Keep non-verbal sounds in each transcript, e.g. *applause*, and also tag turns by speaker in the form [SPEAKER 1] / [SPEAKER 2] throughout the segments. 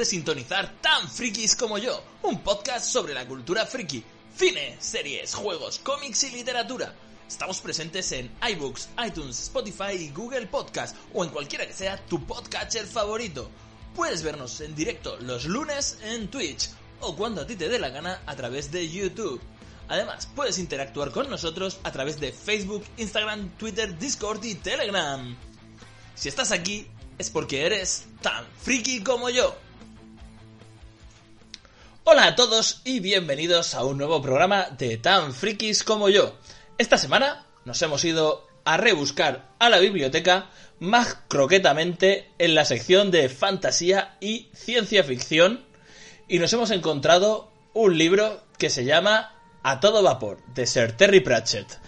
[SPEAKER 1] De sintonizar Tan Frikis como yo, un podcast sobre la cultura friki, cine, series, juegos, cómics y literatura. Estamos presentes en iBooks, iTunes, Spotify y Google Podcast o en cualquiera que sea tu podcatcher favorito. Puedes vernos en directo los lunes en Twitch o cuando a ti te dé la gana a través de YouTube. Además, puedes interactuar con nosotros a través de Facebook, Instagram, Twitter, Discord y Telegram. Si estás aquí, es porque eres tan friki como yo. Hola a todos y bienvenidos a un nuevo programa de Tan Frikis como yo. Esta semana nos hemos ido a rebuscar a la biblioteca más croquetamente en la sección de fantasía y ciencia ficción y nos hemos encontrado un libro que se llama A todo vapor de Sir Terry Pratchett.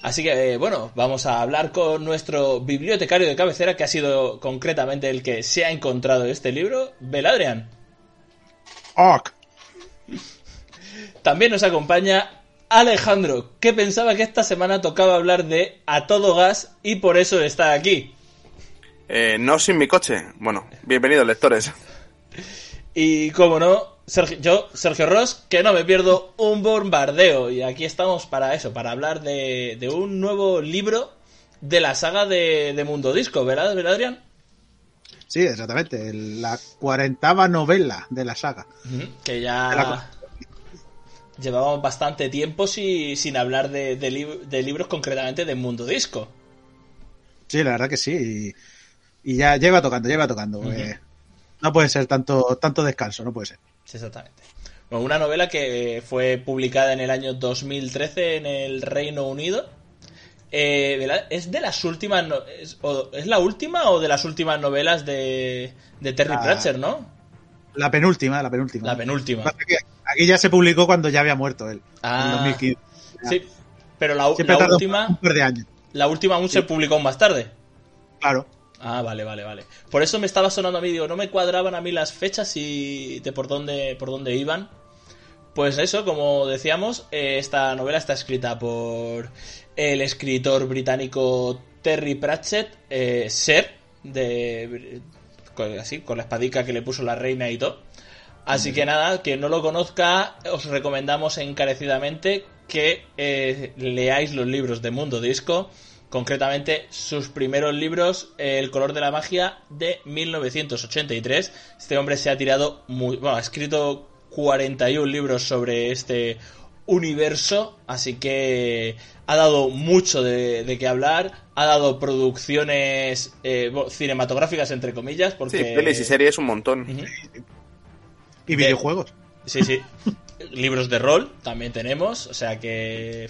[SPEAKER 1] Así que, eh, bueno, vamos a hablar con nuestro bibliotecario de cabecera, que ha sido concretamente el que se ha encontrado este libro, Beladrian.
[SPEAKER 2] Ok.
[SPEAKER 1] También nos acompaña Alejandro, que pensaba que esta semana tocaba hablar de A todo gas y por eso está aquí.
[SPEAKER 2] Eh, no sin mi coche. Bueno, bienvenidos lectores.
[SPEAKER 1] Y como no, Sergio, yo, Sergio Ross, que no me pierdo un bombardeo. Y aquí estamos para eso, para hablar de, de un nuevo libro de la saga de, de Mundo Disco, ¿verdad, ¿verdad, Adrián?
[SPEAKER 3] Sí, exactamente. La cuarentava novela de la saga.
[SPEAKER 1] Que ya llevábamos bastante tiempo si- sin hablar de, de lib- de libros concretamente de Mundo Disco.
[SPEAKER 3] Sí, la verdad que sí. Y, y ya lleva tocando, lleva tocando. eh, no puede ser tanto, tanto descanso, no puede ser.
[SPEAKER 1] Sí, exactamente. Bueno, una novela que fue publicada en el año 2013 en el Reino Unido. Eh, de la- es de las últimas. no- es, o- ¿es la última o de las últimas novelas de, de Terry
[SPEAKER 3] Ah.
[SPEAKER 1] Pratchett, no?
[SPEAKER 3] La penúltima, la penúltima.
[SPEAKER 1] La penúltima.
[SPEAKER 3] Aquí ya se publicó cuando ya había muerto él.
[SPEAKER 1] Ah.
[SPEAKER 3] En 2015.
[SPEAKER 1] Sí, pero la, la última.
[SPEAKER 3] de años.
[SPEAKER 1] La última aún se publicó más tarde.
[SPEAKER 3] Claro.
[SPEAKER 1] Ah, vale, vale, vale. Por eso me estaba sonando a mí, digo, no me cuadraban a mí las fechas y de por dónde, por dónde iban. Pues eso, como decíamos, eh, esta novela está escrita por el escritor británico Terry Pratchett, eh, Ser, de con- así, con la espadica que le puso la reina y todo. Así que nada, quien no lo conozca, os recomendamos encarecidamente que eh, leáis los libros de Mundo Disco, concretamente sus primeros libros, eh, El color de la magia de 1983. Este hombre se ha tirado, muy, bueno, ha escrito 41 libros sobre este universo, así que ha dado mucho de, de qué hablar, ha dado producciones eh, cinematográficas entre comillas, porque
[SPEAKER 2] Sí, pelis y series un montón.
[SPEAKER 3] Y
[SPEAKER 1] De-
[SPEAKER 3] videojuegos.
[SPEAKER 1] Sí, sí. Libros de rol también tenemos, o sea que...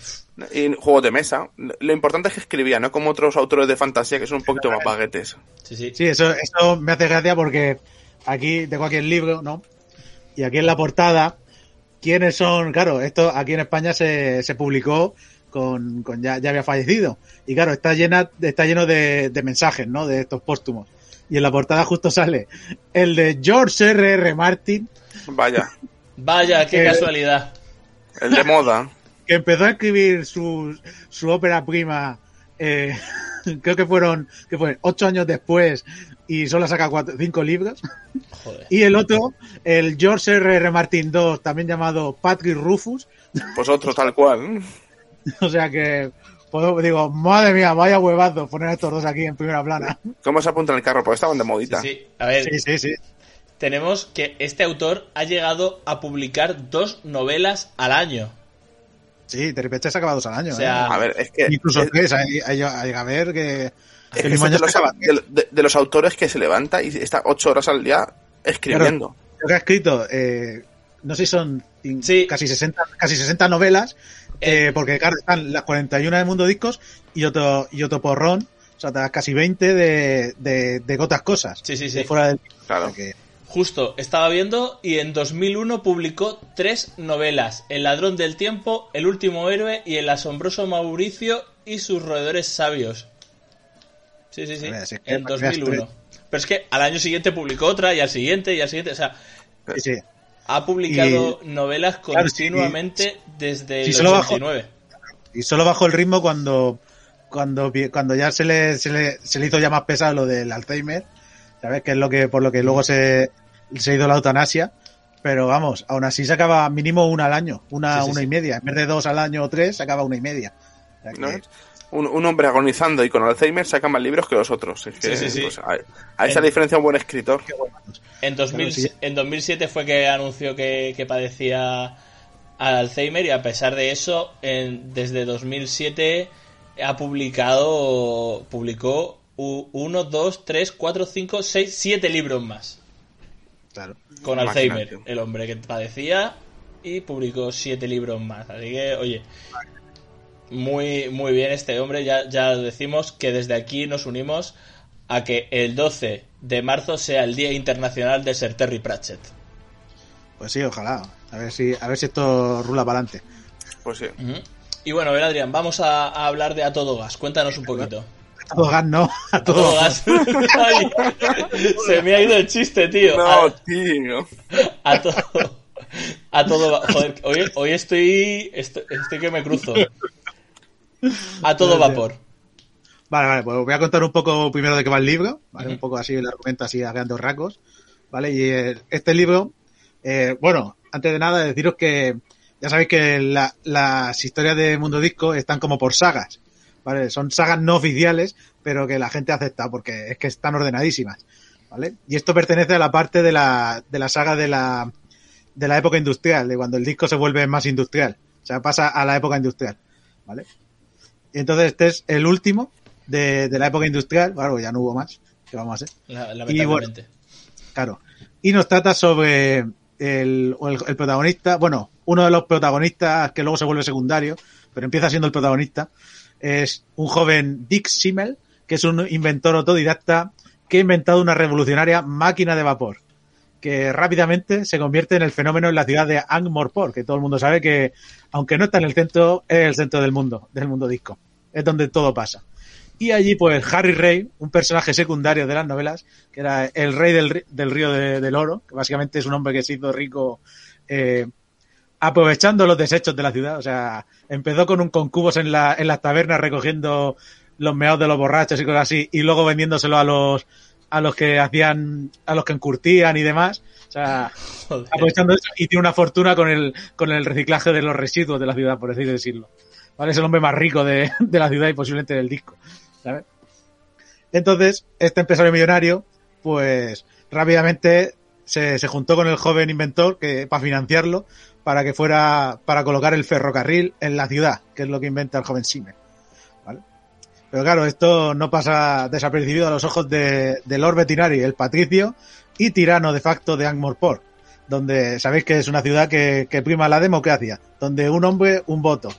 [SPEAKER 2] Y juegos de mesa. Lo importante es que escribía, no como otros autores de fantasía que son un poquito más baguetes.
[SPEAKER 1] Sí, sí.
[SPEAKER 3] Sí, eso, eso me hace gracia porque aquí tengo aquí el libro, ¿no? Y aquí en la portada, ¿quiénes son? Claro, esto aquí en España se, se publicó con, con ya, ya había fallecido. Y claro, está llena, está lleno de, de mensajes, ¿no? De estos póstumos. Y en la portada justo sale el de George R. R. Martin,
[SPEAKER 2] Vaya,
[SPEAKER 1] Vaya, qué casualidad.
[SPEAKER 2] el de moda.
[SPEAKER 3] que empezó a escribir su, su ópera prima, eh, *laughs* creo que fueron, que fue ocho años después, y solo saca cuatro, cinco libros. *laughs*
[SPEAKER 1] Joder.
[SPEAKER 3] Y el otro, el George R. R. Martin II, también llamado Patrick Rufus.
[SPEAKER 2] Pues otro tal cual. *laughs*
[SPEAKER 3] O sea que, pues, digo, madre mía, vaya huevazo poner a estos dos aquí en primera plana.
[SPEAKER 2] ¿Cómo se apunta en el carro? Porque estaban de modita.
[SPEAKER 1] Sí, sí. A ver,
[SPEAKER 3] Sí, sí, sí.
[SPEAKER 1] tenemos que este autor ha llegado a publicar dos novelas al año.
[SPEAKER 3] Sí, de repente se acaba dos al año.
[SPEAKER 1] O sea,
[SPEAKER 3] ¿eh?
[SPEAKER 2] A ver, es que...
[SPEAKER 3] Incluso
[SPEAKER 2] es-
[SPEAKER 3] tres, hay, hay, hay que ver que...
[SPEAKER 2] es
[SPEAKER 3] que
[SPEAKER 2] de, los, de- de- de los autores que se levanta y está ocho horas al día escribiendo.
[SPEAKER 3] Lo que ha escrito, eh, no sé si son
[SPEAKER 1] Sí.
[SPEAKER 3] casi 60, casi 60 novelas,
[SPEAKER 1] Eh.
[SPEAKER 3] eh, porque claro, están las 41 de Mundo Discos y otro, y otro porrón O sea, te das casi 20 de, de, de gotas cosas.
[SPEAKER 1] Sí, sí, sí.
[SPEAKER 3] de fuera del...
[SPEAKER 2] Claro.
[SPEAKER 3] o sea que-
[SPEAKER 1] Justo, estaba viendo y en 2001 publicó tres novelas: El ladrón del tiempo, El último héroe y El asombroso Mauricio y sus roedores sabios. Sí, sí, sí.
[SPEAKER 3] Mira, si es que
[SPEAKER 1] En
[SPEAKER 3] para que veas
[SPEAKER 1] 2001. Pero es que al año siguiente publicó otra y al siguiente y al siguiente. O sea,
[SPEAKER 3] sí, sí.
[SPEAKER 1] ha publicado novelas
[SPEAKER 3] Claro, sí,
[SPEAKER 1] continuamente desde
[SPEAKER 3] sí,
[SPEAKER 1] el
[SPEAKER 3] solo bajo-
[SPEAKER 1] 89.
[SPEAKER 3] Y solo bajó el ritmo cuando cuando cuando ya se le, se le, se le hizo ya más pesado lo del Alzheimer, ¿sabes? Que es lo que por lo que luego se, se hizo la eutanasia. Pero vamos, aún así se acaba mínimo una al año, una,
[SPEAKER 1] Sí, sí,
[SPEAKER 3] una
[SPEAKER 1] sí.
[SPEAKER 3] y media. En vez de dos al año o tres, se acaba una y media. O sea que-
[SPEAKER 2] ¿no? Un, un hombre agonizando y con Alzheimer saca más libros que los otros. Es que,
[SPEAKER 1] Sí, sí, sí.
[SPEAKER 2] pues, a, a esa
[SPEAKER 1] En-
[SPEAKER 2] diferencia un buen escritor.
[SPEAKER 1] En, 2000
[SPEAKER 3] Claro, sí.
[SPEAKER 1] en 2007 fue que anunció que, que padecía Alzheimer y a pesar de eso, en- desde 2007 ha publicado, publicó 1, 2, 3, 4, 5, 6, 7 libros más
[SPEAKER 3] claro.
[SPEAKER 1] con Alzheimer. El hombre que padecía y publicó 7 libros más. Así que, oye, muy, muy bien este hombre. Ya, ya decimos que desde aquí nos unimos a que el 12 de marzo sea el Día Internacional de Sir Terry Pratchett.
[SPEAKER 3] Pues sí, ojalá. A ver si, a ver si esto rula para adelante.
[SPEAKER 2] Pues sí.
[SPEAKER 1] Y bueno, a ver, Adrián, vamos a, a hablar de A Todo Gas. Cuéntanos un poquito.
[SPEAKER 3] A todo gas no, a *laughs*
[SPEAKER 1] A Todo
[SPEAKER 3] todo
[SPEAKER 1] Gas. *laughs* *laughs* Ay, se me ha ido el chiste, tío.
[SPEAKER 2] No,
[SPEAKER 1] A,
[SPEAKER 2] tío.
[SPEAKER 1] a todo. A todo. Joder, hoy, hoy estoy, estoy. Estoy que me cruzo. A todo vapor.
[SPEAKER 3] Vale, vale, pues voy a contar un poco primero de qué va el libro, ¿vale? Un poco así el argumento así a grandes rasgos, ¿vale? Y eh, este libro, eh, bueno, antes de nada deciros que ya sabéis que la- las historias de Mundo Disco están como por sagas, ¿vale? Son sagas no oficiales, pero que la gente acepta porque es que están ordenadísimas, ¿vale? Y esto pertenece a la parte de la, de la saga de la, de la época industrial, de cuando el disco se vuelve más industrial, o sea, pasa a la época industrial, ¿vale? Y entonces este es el último de, de la época industrial, claro, ya no hubo más, que vamos a hacer,
[SPEAKER 1] La- Lamentablemente.
[SPEAKER 3] claro. Y nos trata sobre el, el, el protagonista, bueno, uno de los protagonistas que luego se vuelve secundario, pero empieza siendo el protagonista, es un joven Dick Simmel, que es un inventor autodidacta que ha inventado una revolucionaria máquina de vapor, que rápidamente se convierte en el fenómeno en la ciudad de Ankh-Morpork, que todo el mundo sabe que, aunque no está en el centro, es el centro del mundo, del mundo disco. Es donde todo pasa. Y allí, pues, Harry Ray, un personaje secundario de las novelas, que era el rey del, del río de- del oro, que básicamente es un hombre que se hizo rico eh, aprovechando los desechos de la ciudad. O sea, empezó con un concubos en, la, en las tabernas recogiendo los meados de los borrachos y cosas así, y luego vendiéndoselo a los a los que hacían, a los que encurtían y demás. O sea, *laughs*
[SPEAKER 1] Joder.
[SPEAKER 3] aprovechando eso y tiene una fortuna con el, con el reciclaje de los residuos de la ciudad, por así decirlo. Es el hombre más rico de, de la ciudad y posiblemente del disco. ¿sabes? Entonces, este empresario millonario, pues rápidamente se, se juntó con el joven inventor que, para financiarlo, para que fuera, para colocar el ferrocarril en la ciudad, que es lo que inventa el joven Siemens. ¿Vale? Pero claro, esto no pasa desapercibido a los ojos de, Lord Bettinari, el patricio y tirano de facto de Ankh-Morpork, donde sabéis que es una ciudad que, que prima la democracia, donde un hombre, un voto.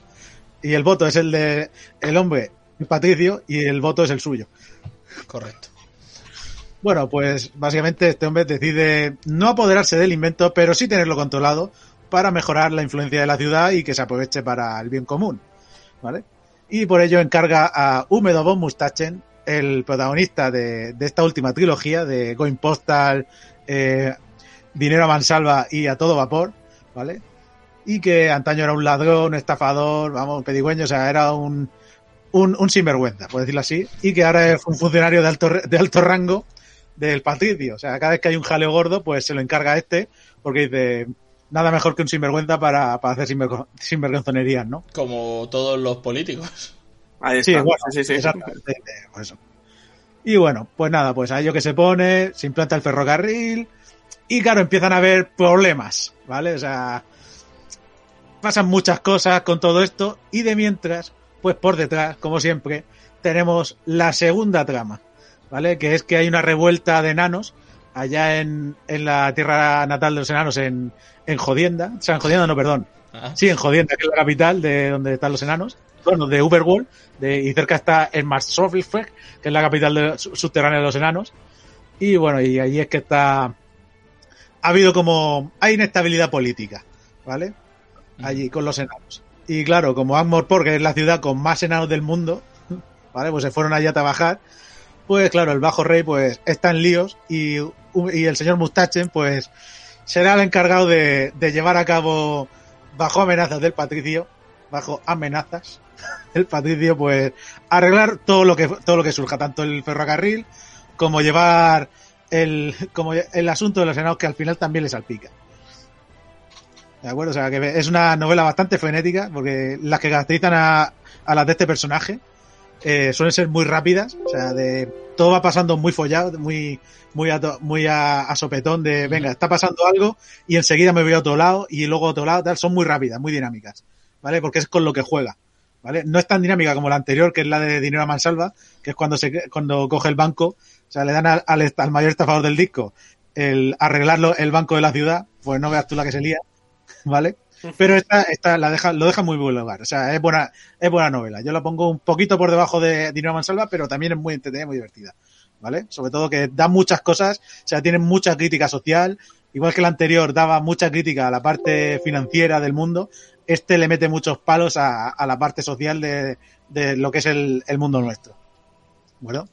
[SPEAKER 3] Y el voto es el de el hombre, patricio, y el voto es el suyo.
[SPEAKER 1] Correcto.
[SPEAKER 3] Bueno, pues básicamente este hombre decide no apoderarse del invento, pero sí tenerlo controlado para mejorar la influencia de la ciudad y que se aproveche para el bien común. ¿Vale? Y por ello encarga a Húmedo von Mustachen, el protagonista de, de esta última trilogía de Going Postal, eh, Dinero a Mansalva y A Todo Vapor, ¿vale? Y que antaño era un ladrón, un estafador, vamos, un pedigüeño, o sea, era un, un, un sinvergüenza, por decirlo así, y que ahora es un funcionario de alto, de alto rango del patricio. O sea, cada vez que hay un jaleo gordo, pues se lo encarga a este, porque dice, nada mejor que un sinvergüenza para, para hacer sinvergo- sinvergonzonerías, ¿no?
[SPEAKER 1] Como todos los políticos.
[SPEAKER 2] Ahí
[SPEAKER 3] Sí,
[SPEAKER 2] está.
[SPEAKER 3] bueno,
[SPEAKER 2] sí, sí, sí.
[SPEAKER 3] exactamente, por eso. Y bueno, pues nada, pues a ello que se pone, se implanta el ferrocarril y claro, empiezan a haber problemas, ¿vale? O sea, pasan muchas cosas con todo esto y de mientras, pues por detrás, como siempre, tenemos la segunda trama, ¿vale? Que es que hay una revuelta de enanos allá en, en la tierra natal de los enanos, en, en Jodienda, o sea, en Jodienda no, perdón,
[SPEAKER 1] Ah.
[SPEAKER 3] Sí, en Jodienda, que es la capital de donde están los enanos. Bueno, de Uberworld. De, y cerca está el Marsovifeg, que es la capital de- su- subterránea de los enanos. Y bueno, y ahí es que está. Ha habido como. Hay inestabilidad política, ¿vale? Allí con los enanos. Y claro, como Ankh-Morpork, que es la ciudad con más enanos del mundo, *laughs* ¿vale? Pues se fueron allí a trabajar. Pues claro, el Bajo Rey, pues está en líos. Y, y el señor Mustachen, pues será el encargado de, de llevar a cabo bajo amenazas del patricio, bajo amenazas *laughs* del patricio, pues arreglar todo lo que todo lo que surja, tanto el ferrocarril como llevar el como el asunto de los enanos que al final también les salpica. ¿De acuerdo? O sea, que es una novela bastante frenética, porque las que caracterizan a, a las de este personaje eh, suelen ser muy rápidas, o sea, de todo va pasando muy follado, muy muy a, muy a, a sopetón de, venga, está pasando algo y enseguida me voy a otro lado y luego a otro lado, tal, son muy rápidas, muy dinámicas, ¿vale? Porque es con lo que juega, ¿vale? No es tan dinámica como la anterior, que es la de Dinero a Mansalva, que es cuando se cuando coge el banco, o sea, le dan al, al mayor estafador del disco el arreglarlo el banco de la ciudad, pues no veas tú la que se lía, *laughs* ¿vale? Pero esta, esta la deja, lo deja muy buen lugar. O sea, es buena, es buena novela. Yo la pongo un poquito por debajo de Dinero Mansalva, pero también es muy entretenida, muy divertida. ¿Vale? Sobre todo que da muchas cosas, o sea, tiene mucha crítica social, igual que la anterior daba mucha crítica a la parte financiera del mundo, este le mete muchos palos a, a la parte social de, de lo que es el, el mundo nuestro. Bueno.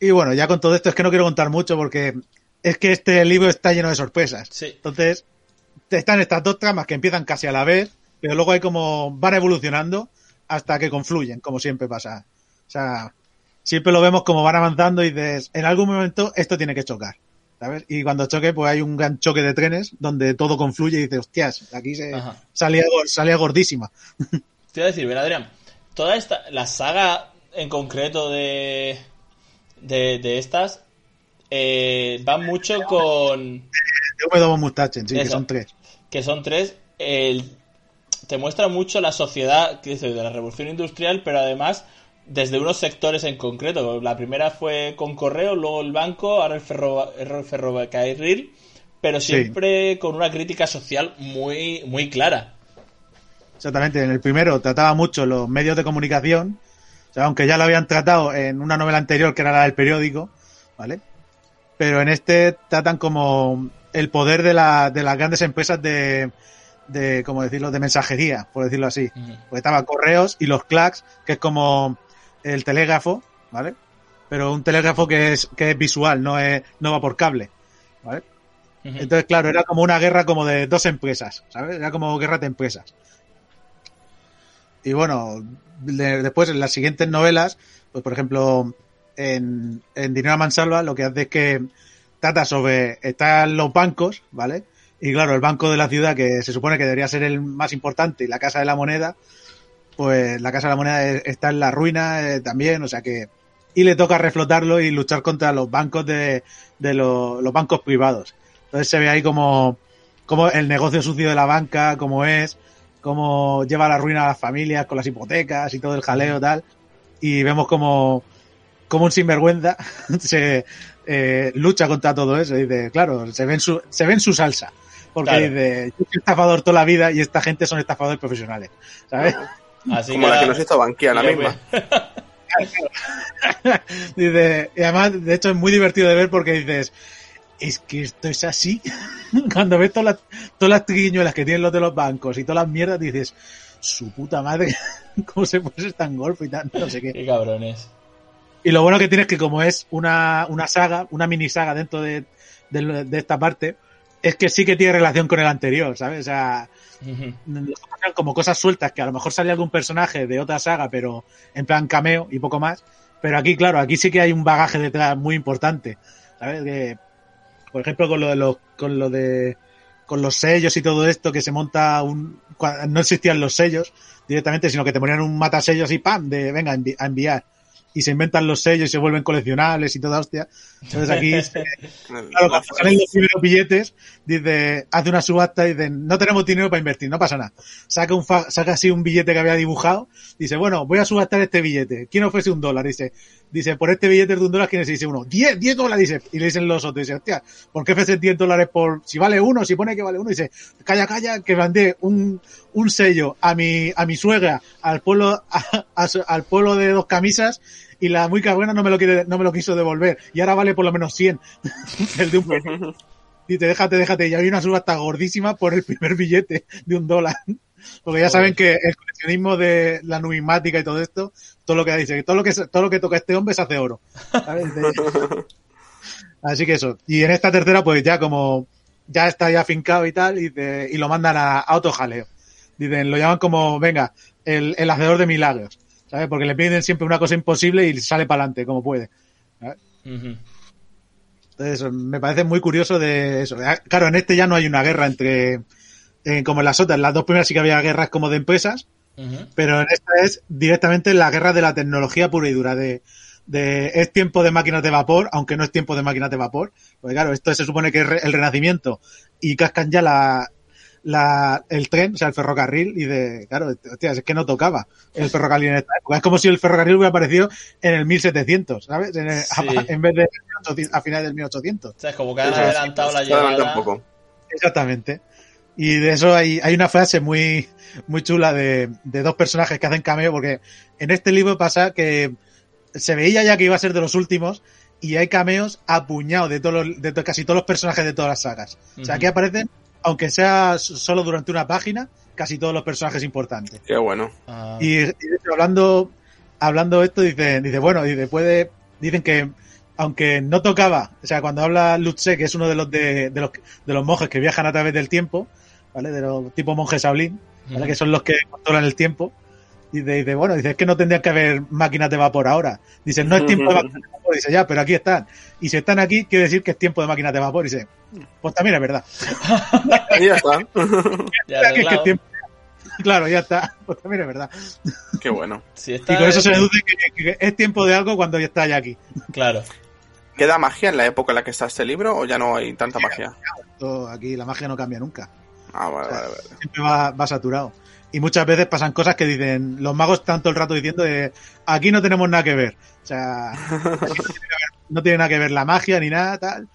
[SPEAKER 3] Y bueno, ya con todo esto es que no quiero contar mucho porque es que este libro está lleno de sorpresas.
[SPEAKER 1] Sí.
[SPEAKER 3] Entonces, están estas dos tramas que empiezan casi a la vez, pero luego hay como van evolucionando hasta que confluyen, como siempre pasa. O sea, siempre lo vemos como van avanzando y dices, en algún momento esto tiene que chocar. ¿Sabes? Y cuando choque, pues hay un gran choque de trenes donde todo confluye y dices, hostias, aquí se
[SPEAKER 1] Ajá.
[SPEAKER 3] salía, salía gordísima. *laughs*
[SPEAKER 1] Te iba a decir, ven Adrián, toda esta, la saga en concreto de, de, de estas, eh, va mucho con,
[SPEAKER 3] De W Mustachen, sí, que son tres.
[SPEAKER 1] Que son tres, el- te muestra mucho la sociedad que dice, de la revolución industrial, pero además desde unos sectores en concreto. La primera fue con correo, luego el banco, ahora el, ferro, el ferrocarril, pero
[SPEAKER 3] Sí.
[SPEAKER 1] siempre con una crítica social muy, muy clara.
[SPEAKER 3] Exactamente, en el primero trataba mucho los medios de comunicación, o sea, aunque ya lo habían tratado en una novela anterior que era la del periódico, ¿vale? Pero en este tratan como el poder de, la, de las grandes empresas de, de, como decirlo, de mensajería, por decirlo así. Porque estaba correos y los clacks, que es como el telégrafo, ¿vale? Pero un telégrafo que es, que es visual, no es, no va por cable, ¿vale? Entonces, claro, era como una guerra como de dos empresas, ¿sabes? Era como guerra de empresas. Y bueno, de- después en las siguientes novelas, pues por ejemplo, en, en Dinero a Mansalva, lo que hace es que trata sobre, están los bancos, ¿vale? Y claro, el banco de la ciudad, que se supone que debería ser el más importante, y la Casa de la Moneda, pues la Casa de la Moneda es- está en la ruina eh, también, o sea que... Y le toca reflotarlo y luchar contra los bancos de, de lo- los bancos privados. Entonces se ve ahí como, como el negocio sucio de la banca, cómo es, cómo lleva a la ruina a las familias con las hipotecas y todo el jaleo tal. Y vemos como, como un sinvergüenza *laughs* se eh, lucha contra todo eso. Y dice, claro, se ve en su, se ve en su salsa. Porque
[SPEAKER 1] Claro.
[SPEAKER 3] dice, yo soy estafador toda la vida y esta gente son estafadores profesionales. ¿Sabes?
[SPEAKER 1] Así
[SPEAKER 2] Como la que nos hizo Bankia, la misma. *laughs*
[SPEAKER 3] Dice, y además, de hecho, es muy divertido de ver porque dices, es que esto es así. *laughs* Cuando ves todas las, todas las triquiñuelas que tienen los de los bancos y todas las mierdas, dices, su puta madre, *laughs* ¿cómo se puede ser tan golfo y tan no sé qué?
[SPEAKER 1] Qué cabrones.
[SPEAKER 3] Y lo bueno que tiene es que como es una, una saga, una mini saga dentro de, de, de esta parte, es que sí que tiene relación con el anterior, ¿sabes? O sea, como cosas sueltas que a lo mejor sale algún personaje de otra saga, pero en plan cameo y poco más. Pero aquí, claro, aquí sí que hay un bagaje detrás muy importante. ¿Sabes? Que, por ejemplo, con lo de los, con lo de, con los sellos y todo esto, que se monta un, no existían los sellos directamente, sino que te ponían un matasellos y ¡pam! de venga, a enviar. Y se inventan los sellos y se vuelven coleccionables y toda hostia. Entonces aquí *laughs* Claro, cuando salen los primeros billetes, dice, hace una subasta y dice, no tenemos dinero para invertir, no pasa nada. Saca un fa- saca así un billete que había dibujado, dice, bueno, voy a subastar este billete. ¿Quién ofrece un dólar? Dice, dice, por este billete de un dólar, ¿quién? Y dice uno, 10, 10 dólares, dice, y le dicen los otros, dice, hostia, ¿por qué ofreces 10 dólares por, si vale uno, si pone que vale uno? dice, calla, calla, que mandé un, un sello a mi, a mi suegra, al pueblo, a- a al pueblo de dos camisas, y la muy cabrona no me lo quiere, no me lo quiso devolver, y ahora vale por lo menos 100, *laughs* el de un. Dice, déjate, déjate, y había una subasta gordísima por el primer billete de un dólar. Porque ya saben que el coleccionismo de la numismática y todo esto, todo lo que dice, que todo lo que todo lo que toca este hombre se hace oro. *laughs* Así que eso. Y en esta tercera, pues ya como ya está ya fincado y tal, y, de- y lo mandan a, a otro jaleo. Dicen, lo llaman como, venga, el, el hacedor de milagros. ¿Sabes? Porque le piden siempre una cosa imposible y sale para adelante como puede. Entonces, me parece muy curioso de eso. Ah, Claro, en este ya no hay una guerra entre, eh, como en las otras. Las dos primeras sí que había guerras como de empresas, pero en esta es directamente la guerra de la tecnología pura y dura. De, de es tiempo de máquinas de vapor, aunque no es tiempo de máquinas de vapor. Porque claro, esto se supone que es re- el renacimiento y cascan ya la, la, el tren, o sea, el ferrocarril, y de, claro, hostia, es que no tocaba el ferrocarril en esta época. Es como si el ferrocarril hubiera aparecido en el 1700, ¿sabes? En, el-
[SPEAKER 1] Sí.
[SPEAKER 3] en vez de a finales del 1800.
[SPEAKER 1] O sea, es como que han adelantado la llegada.
[SPEAKER 3] Exactamente. Y de eso hay, hay una frase muy, muy chula de, de dos personajes que hacen cameo, porque en este libro pasa que se veía ya que iba a ser de los últimos y hay cameos apuñados de, todos los- de to- casi todos los personajes de todas las sagas. O sea, aquí aparecen, aunque sea solo durante una página, casi todos los personajes importantes.
[SPEAKER 2] Qué bueno.
[SPEAKER 1] Ah,
[SPEAKER 3] Y, y de hecho, hablando, hablando esto, dice, dice, bueno, dice, puede, dicen que aunque no tocaba, o sea, cuando habla Lutze, que es uno de los de, de los de los monjes que viajan a través del tiempo, ¿vale? De los tipo monjes Shaolin. Que son los que controlan el tiempo. Dice, dice, bueno, dice, es que no tendrían que haber máquinas de vapor ahora. Dice, no es tiempo de máquinas de vapor. Dice, ya, pero aquí están. Y si están aquí, quiere decir que es tiempo de máquinas de vapor. Dice, pues también es verdad. *laughs*
[SPEAKER 2] Y ya está.
[SPEAKER 1] ya
[SPEAKER 3] Que es que
[SPEAKER 1] arreglado.
[SPEAKER 3] es tiempo- Claro, ya está. *laughs* Pues también es verdad.
[SPEAKER 2] Qué bueno.
[SPEAKER 1] Si está
[SPEAKER 3] Y con eso se deduce que, que es tiempo de algo cuando ya está ya aquí.
[SPEAKER 1] Claro.
[SPEAKER 2] ¿Queda magia en la época en la que está este libro o ya no hay tanta magia?
[SPEAKER 3] Aquí la magia no cambia nunca.
[SPEAKER 2] Ah, vale, vale, vale.
[SPEAKER 3] Siempre va, va saturado. Y muchas veces pasan cosas que dicen, los magos todo el rato diciendo de, aquí no tenemos nada que ver. O sea, *laughs* no tiene, nada que ver la magia ni nada, tal.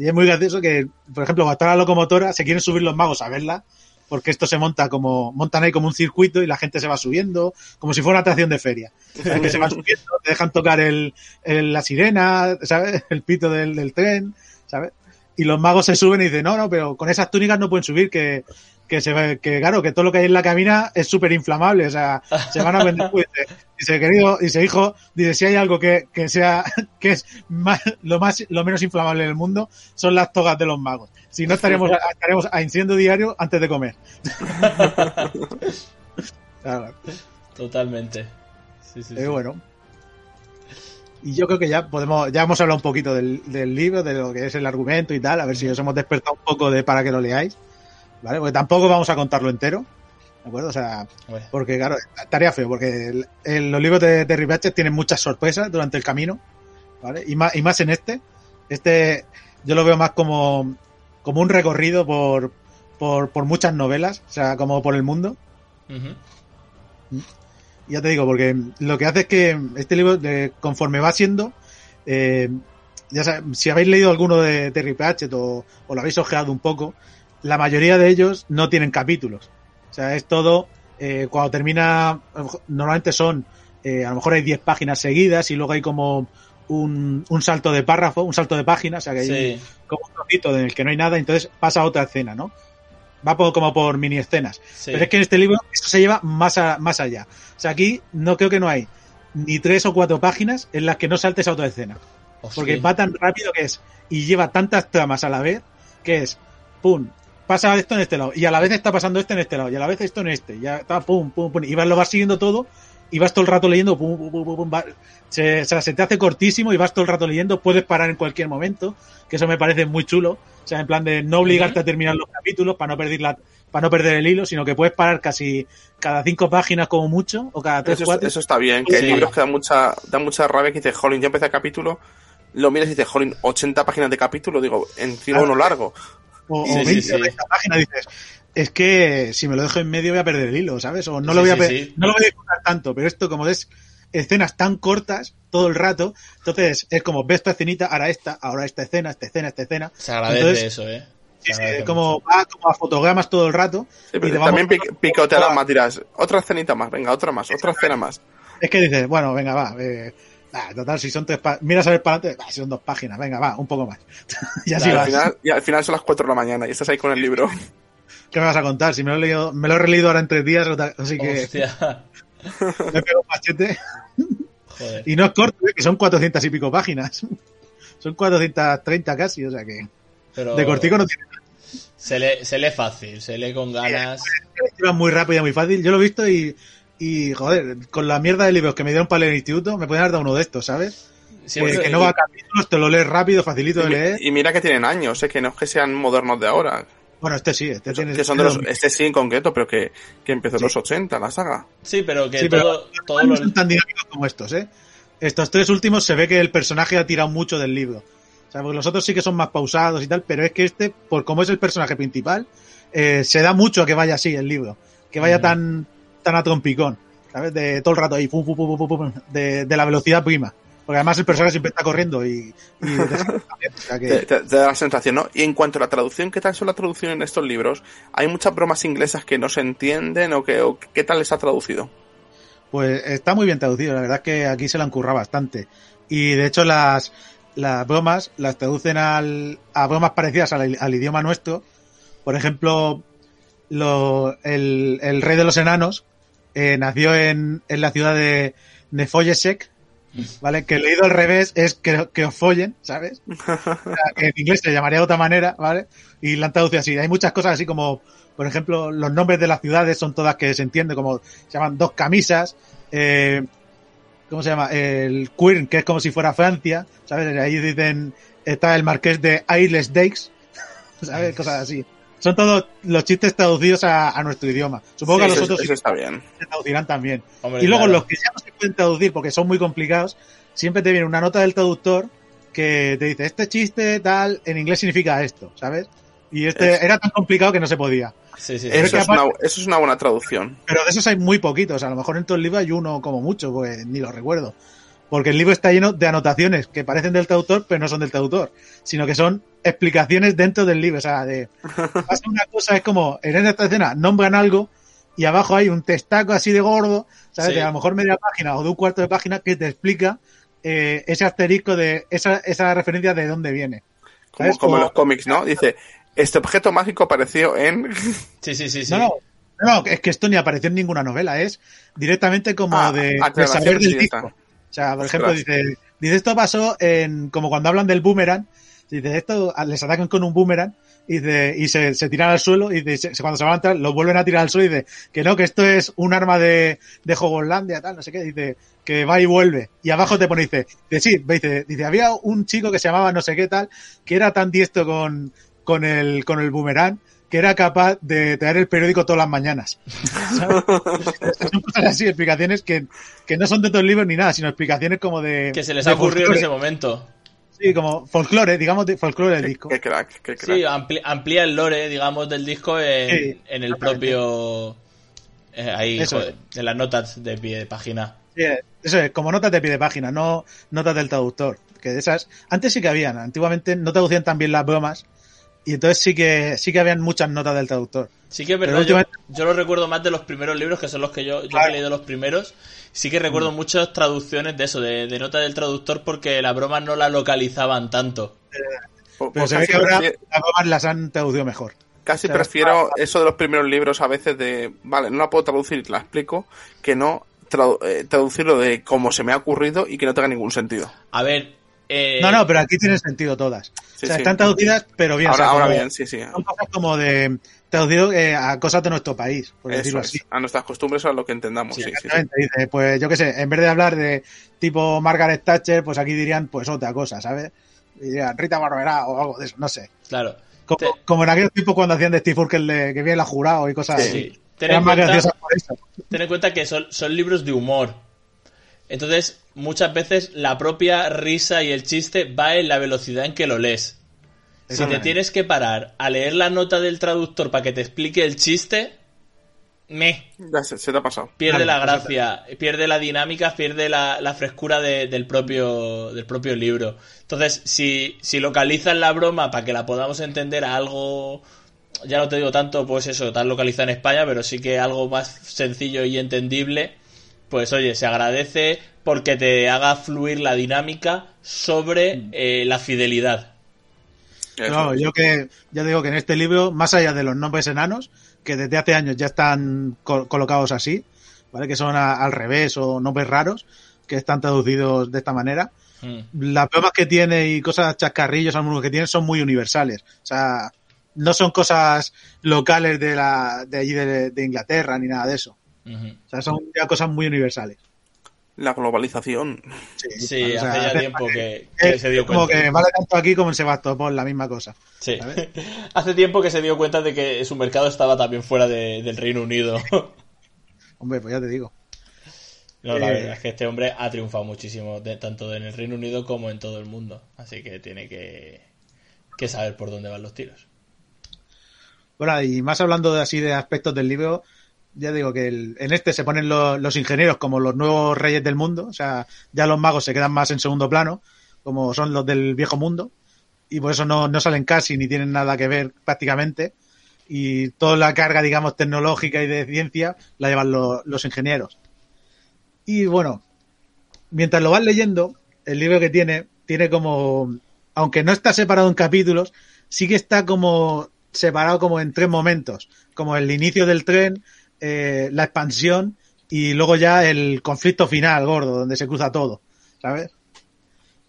[SPEAKER 3] Y es muy gracioso que, por ejemplo, cuando está la locomotora, se quieren subir los magos a verla, porque esto se monta como, montan ahí como un circuito y la gente se va subiendo, como si fuera una atracción de feria. O sea, que se va subiendo, te dejan tocar el, el- la sirena, ¿sabes? *laughs* El pito del, del tren, ¿sabes? Y los magos se suben y dicen, no, no, pero con esas túnicas no pueden subir, que, que se que claro, que todo lo que hay en la cabina es súper inflamable, o sea, *laughs* se van a vender. Dice, dice, querido, dice, hijo, dice, si hay algo que, que sea, *laughs* que es más, lo más, lo menos inflamable del mundo, son las togas de los magos. Si no estaríamos, *laughs* estaríamos a incendio diario antes de comer. Claro.
[SPEAKER 1] Totalmente. Sí, sí,
[SPEAKER 3] Eh,
[SPEAKER 1] sí.
[SPEAKER 3] bueno. Y yo creo que ya podemos, ya hemos hablado un poquito del, del libro, de lo que es el argumento y tal, a ver si os hemos despertado un poco de para que lo leáis. ¿Vale? Porque tampoco vamos a contarlo entero. ¿De acuerdo? O sea,
[SPEAKER 1] Bueno,
[SPEAKER 3] porque claro, estaría feo, porque el- el- los libros de Terry Pratchett tienen muchas sorpresas durante el camino. ¿Vale? Y más, y más en este. Este, yo lo veo más como, como un recorrido por, por, por muchas novelas, o sea, como por el mundo.
[SPEAKER 1] ujú.
[SPEAKER 3] Ya te digo, porque lo que hace es que este libro, de- conforme va siendo, eh, ya si habéis leído alguno de Terry Pratchett o, o lo habéis ojeado un poco, la mayoría de ellos no tienen capítulos. O sea, es todo, eh, cuando termina, normalmente son, eh, a lo mejor hay 10 páginas seguidas y luego hay como un, un salto de párrafo, un salto de página, o sea que hay
[SPEAKER 1] Sí.
[SPEAKER 3] como un trocito en el que no hay nada, entonces pasa a otra escena, ¿no? Va por- como por mini escenas.
[SPEAKER 1] sí.
[SPEAKER 3] Pero es que en este libro eso se lleva más, a- más allá. O sea, aquí no creo que no hay ni tres o cuatro páginas en las que no saltes a otra escena. Porque va tan rápido que es. Y lleva tantas tramas a la vez que es. Pum. Pasa esto en este lado. Y a la vez está pasando esto en este lado. Y a la vez esto en este. Ya está, pum, pum, pum. Y vas, lo vas siguiendo todo. Y vas todo el rato leyendo. Pum, pum, pum, pum, pum, va- se, o sea, se te hace cortísimo y vas todo el rato leyendo. Puedes parar en cualquier momento. Que eso me parece muy chulo. O sea, en plan de no obligarte a terminar los capítulos para no perder la, para no perder el hilo, sino que puedes parar casi cada cinco páginas como mucho, o cada tres,
[SPEAKER 2] Eso,
[SPEAKER 3] cuatro.
[SPEAKER 2] eso está bien, que hay libros que dan mucha, dan mucha rabia que dices, jolín, yo empecé el capítulo, lo miras y dices, jolín, 80 páginas de capítulo, digo, encima
[SPEAKER 3] Claro.
[SPEAKER 2] uno largo.
[SPEAKER 3] o,
[SPEAKER 1] Sí,
[SPEAKER 3] o
[SPEAKER 1] sí,
[SPEAKER 3] 20
[SPEAKER 1] sí.
[SPEAKER 3] o 30 páginas, dices, es que si me lo dejo en medio voy a perder el hilo, ¿sabes? O no lo voy a
[SPEAKER 1] sí,
[SPEAKER 3] no lo voy a disfrutar tanto, pero esto como es escenas tan cortas todo el rato. Entonces es como, ves esta escenita, ahora esta, ahora esta escena, esta escena, esta escena.
[SPEAKER 1] Se agradece
[SPEAKER 3] Entonces,
[SPEAKER 1] eso, ¿eh?
[SPEAKER 3] Sí, sí, como va como a fotogramas todo el rato.
[SPEAKER 2] Sí,
[SPEAKER 3] y te
[SPEAKER 2] también pic- picoteadas más, dirás, otra escenita más, venga, otra más, otra escena más.
[SPEAKER 3] Es que dices, bueno, venga, va. eh, ah, total, si son tres páginas, miras a ver para adelante, ah, si son dos páginas, venga, va, un poco más. *laughs* y así
[SPEAKER 2] al,
[SPEAKER 3] vas.
[SPEAKER 2] final, y al final son las 4 de la mañana y estás ahí con el libro.
[SPEAKER 3] ¿Qué me vas a contar? Si me lo he leído, me lo he releído ahora en tres días, así que
[SPEAKER 1] Hostia. *laughs*
[SPEAKER 3] me pego un machete.
[SPEAKER 1] Joder.
[SPEAKER 3] Y no es corto, eh, que son 400 y pico páginas. Son 430 casi, o sea que
[SPEAKER 1] Pero
[SPEAKER 3] de cortico no tiene
[SPEAKER 1] se, lee, se lee fácil, se lee con ganas.
[SPEAKER 3] Iba muy rápido y muy fácil. Yo lo he visto y, y, joder, con la mierda de libros que me dieron para leer en el instituto, me pueden haber dado uno de estos, ¿sabes?
[SPEAKER 1] Siempre-
[SPEAKER 3] Eh, que no va a capítulos, te lo lees rápido, facilito de leer.
[SPEAKER 2] Y, y mira que tienen años, ¿eh? que no es que sean modernos de ahora.
[SPEAKER 3] Bueno, este sí, este tiene...
[SPEAKER 2] Que son de los, este sí en concreto, pero que, que empezó en los 80, la saga.
[SPEAKER 1] Sí, pero que
[SPEAKER 3] Sí, pero
[SPEAKER 1] todo, todo
[SPEAKER 3] no
[SPEAKER 1] lo-
[SPEAKER 3] son tan dinámicos como estos, ¿eh? Estos tres últimos se ve que el personaje ha tirado mucho del libro. O sea, porque los otros sí que son más pausados y tal, pero es que este, por como es el personaje principal, eh, se da mucho a que vaya así el libro. Que vaya
[SPEAKER 1] Ujú.
[SPEAKER 3] tan, tan a trompicón, ¿sabes? De todo el rato ahí, pum, pum, pum, pum, pum, pum, de, de la velocidad prima. Porque además el personaje siempre está corriendo y... y *laughs* sea
[SPEAKER 2] Te,
[SPEAKER 3] que,
[SPEAKER 2] te- te da la sensación, ¿no? Y en cuanto a la traducción, ¿qué tal son las traducciones en estos libros? ¿Hay muchas bromas inglesas que no se entienden o, que, o qué tal está traducido?
[SPEAKER 3] Pues está muy bien traducido, la verdad es que aquí se la han currado bastante. Y de hecho las, las bromas las traducen al, a bromas parecidas al, al idioma nuestro. Por ejemplo, lo, el, el rey de los enanos eh, nació en, en la ciudad de Nefoyesek, ¿vale? Que leído al revés es que, que os follen, ¿sabes? *laughs* O sea, que en inglés se llamaría de otra manera, ¿vale? Y la han traducido así. Hay muchas cosas así como, por ejemplo, los nombres de las ciudades son todas que se entiende, como se llaman dos camisas, eh, ¿cómo se llama? El Queen, que es como si fuera Francia, ¿sabes? Ahí dicen, está el marqués de Isles Dakes, *laughs* ¿sabes? Cosas así. Son todos los chistes traducidos a, a nuestro idioma. Supongo
[SPEAKER 2] Sí,
[SPEAKER 3] que a los
[SPEAKER 2] eso,
[SPEAKER 3] otros
[SPEAKER 2] eso está bien.
[SPEAKER 3] se traducirán también.
[SPEAKER 1] Hombre,
[SPEAKER 3] Y luego
[SPEAKER 1] claro.
[SPEAKER 3] los que ya no se pueden traducir porque son muy complicados, siempre te viene una nota del traductor que te dice, este chiste tal, en inglés significa esto, ¿sabes? Y este
[SPEAKER 2] Es-
[SPEAKER 3] era tan complicado que no se podía.
[SPEAKER 1] Sí, sí, sí.
[SPEAKER 3] Pero
[SPEAKER 2] Eso es, una, eso es una buena traducción.
[SPEAKER 3] Pero de esos hay muy poquitos, a lo mejor en todo el libro hay uno como mucho, pues ni lo recuerdo. Porque el libro está lleno de anotaciones que parecen del traductor, pero no son del traductor, sino que son explicaciones dentro del libro. O sea, de pasa una cosa, es como en esta escena nombran algo y abajo hay un testaco así de gordo, ¿sabes?
[SPEAKER 1] Sí.
[SPEAKER 3] De a lo mejor media página o de un cuarto de página que te explica eh, ese asterisco de esa, esa referencia de dónde viene.
[SPEAKER 2] Como,
[SPEAKER 3] ¿Sabes?
[SPEAKER 2] como en los cómics, ¿no? Dice, este objeto mágico apareció en... *laughs*
[SPEAKER 1] Sí, sí, sí. sí.
[SPEAKER 3] No, no, no, es que esto ni apareció en ninguna novela, es directamente como
[SPEAKER 2] Ah,
[SPEAKER 3] de, saber del disco. O sea, por ejemplo, dice, dice, esto pasó en, como cuando hablan del boomerang, dice, esto les atacan con un boomerang, y, dice, y se, se tiran al suelo, y dice, se- cuando se van a entrar, lo vuelven a tirar al suelo, y dice, que no, que esto es un arma de, de Hogwarlandia, tal, no sé qué, dice, que va y vuelve. Y abajo te pone, dice, dice, sí, dice, dice, había un chico que se llamaba no sé qué tal, que era tan diestro con, con el, con el boomerang, que era capaz de traer el periódico todas las mañanas. ¿Sabes? *laughs* Son cosas así, explicaciones que, que no son de todo el libro ni nada, sino explicaciones como de...
[SPEAKER 1] Que se les ha ocurrido en ese momento.
[SPEAKER 3] Sí, como folclore, digamos, de folclore del disco.
[SPEAKER 2] Qué crack, qué crack.
[SPEAKER 1] Sí, ampli- amplía el lore, digamos, del disco en,
[SPEAKER 3] Sí,
[SPEAKER 1] en el propio... eh, ahí,
[SPEAKER 3] Eso
[SPEAKER 1] joder, en las notas de pie de página.
[SPEAKER 3] Sí, eso es, como notas de pie de página, no notas del traductor. Que de esas, antes sí que habían, antiguamente no traducían tan bien las bromas, y entonces sí que, sí que habían muchas notas del traductor.
[SPEAKER 1] Sí que es verdad, yo, lo recuerdo más de los primeros libros, que son los que yo, yo
[SPEAKER 3] Claro.
[SPEAKER 1] he leído los primeros. Sí que
[SPEAKER 3] Mm.
[SPEAKER 1] recuerdo muchas traducciones de eso, de, de nota del traductor, porque la broma no la localizaban tanto.
[SPEAKER 2] Pues-
[SPEAKER 3] Pero
[SPEAKER 2] pues
[SPEAKER 3] se ve
[SPEAKER 2] casi
[SPEAKER 3] que ahora
[SPEAKER 2] prefiero-
[SPEAKER 3] las bromas las han traducido mejor.
[SPEAKER 2] Casi
[SPEAKER 3] O sea,
[SPEAKER 2] prefiero eso de los primeros libros a veces de, vale, no la puedo traducir y te la explico, que no tradu- eh, traducirlo de cómo se me ha ocurrido y que no tenga ningún sentido.
[SPEAKER 1] A ver... eh,
[SPEAKER 3] No, no, pero aquí tienen sentido todas.
[SPEAKER 2] Sí,
[SPEAKER 3] o sea,
[SPEAKER 2] sí.
[SPEAKER 3] están traducidas, pero bien. o
[SPEAKER 2] ahora
[SPEAKER 3] sea,
[SPEAKER 2] ahora
[SPEAKER 3] como-
[SPEAKER 2] bien, sí, sí.
[SPEAKER 3] Son cosas como de traducido eh, a cosas de nuestro país, por decirlo así.
[SPEAKER 2] A nuestras costumbres a lo que entendamos, sí, sí, sí.
[SPEAKER 3] Exactamente, dice, pues yo qué sé, en vez de hablar de tipo Margaret Thatcher, pues aquí dirían pues otra cosa, ¿sabes? Dirían Rita Barberá o algo de eso, no sé.
[SPEAKER 1] Claro.
[SPEAKER 3] Como,
[SPEAKER 1] Te-
[SPEAKER 3] como en aquel tiempo cuando hacían de Steve Urkel de que viene la jurado y cosas
[SPEAKER 2] Sí.
[SPEAKER 3] así.
[SPEAKER 1] Ten en,
[SPEAKER 3] más
[SPEAKER 1] cuenta,
[SPEAKER 3] graciosas por eso.
[SPEAKER 1] ten en cuenta que son, son libros de humor. Entonces, muchas veces la propia risa y el chiste va en la velocidad en que lo lees. Si te tienes que parar a leer la nota del traductor para que te explique el chiste, me
[SPEAKER 2] Ya se, se te ha pasado.
[SPEAKER 1] pierde la
[SPEAKER 3] pues
[SPEAKER 1] gracia, pierde la dinámica, pierde la, la frescura de- del, propio, del propio libro. Entonces, si, si localizan la broma para que la podamos entender a algo, ya no te digo tanto, pues eso, tan localizada en España, pero sí que algo más sencillo y entendible, pues oye, se agradece porque te haga fluir la dinámica sobre eh, la fidelidad.
[SPEAKER 3] No, yo que ya digo que en este libro, más allá de los nombres enanos, que desde hace años ya están col- colocados así, ¿vale? Que son a- al revés o nombres raros, que están traducidos de esta manera.
[SPEAKER 1] Mm.
[SPEAKER 3] Las bromas que tiene y cosas chascarrillos, algunos que tiene, son muy universales. O sea, no son cosas locales de la, de allí de, de Inglaterra ni nada de eso. O sea, son ya cosas muy universales.
[SPEAKER 2] La globalización.
[SPEAKER 1] Sí,
[SPEAKER 3] o sea,
[SPEAKER 1] hace ya *laughs* tiempo que, que
[SPEAKER 3] es
[SPEAKER 1] se dio
[SPEAKER 3] como
[SPEAKER 1] cuenta.
[SPEAKER 3] que vale tanto aquí como en Sebastopol, la misma cosa.
[SPEAKER 1] Sí.
[SPEAKER 3] ¿sabes? *laughs*
[SPEAKER 1] Hace tiempo que se dio cuenta de que su mercado estaba también fuera de- del Reino Unido. *laughs*
[SPEAKER 3] Hombre, pues ya te digo.
[SPEAKER 1] No, la
[SPEAKER 3] Eh.
[SPEAKER 1] verdad es que este hombre ha triunfado muchísimo, de- tanto en el Reino Unido como en todo el mundo. Así que tiene que, que saber por dónde van los tiros.
[SPEAKER 3] Bueno, y más hablando de así de aspectos del libro, ya digo que el- en este se ponen los, ingenieros como los nuevos reyes del mundo, o sea, ya los magos se quedan más en segundo plano, como son los del viejo mundo, y por eso no, no salen casi ni tienen nada que ver prácticamente, y toda la carga, digamos, tecnológica y de ciencia la llevan los, los ingenieros. Y bueno, mientras lo vas leyendo, el libro que tiene, tiene como, aunque no está separado en capítulos, sí que está como separado como en tres momentos, como el inicio del tren, eh, la expansión y luego ya el conflicto final gordo, donde se cruza todo, ¿sabes?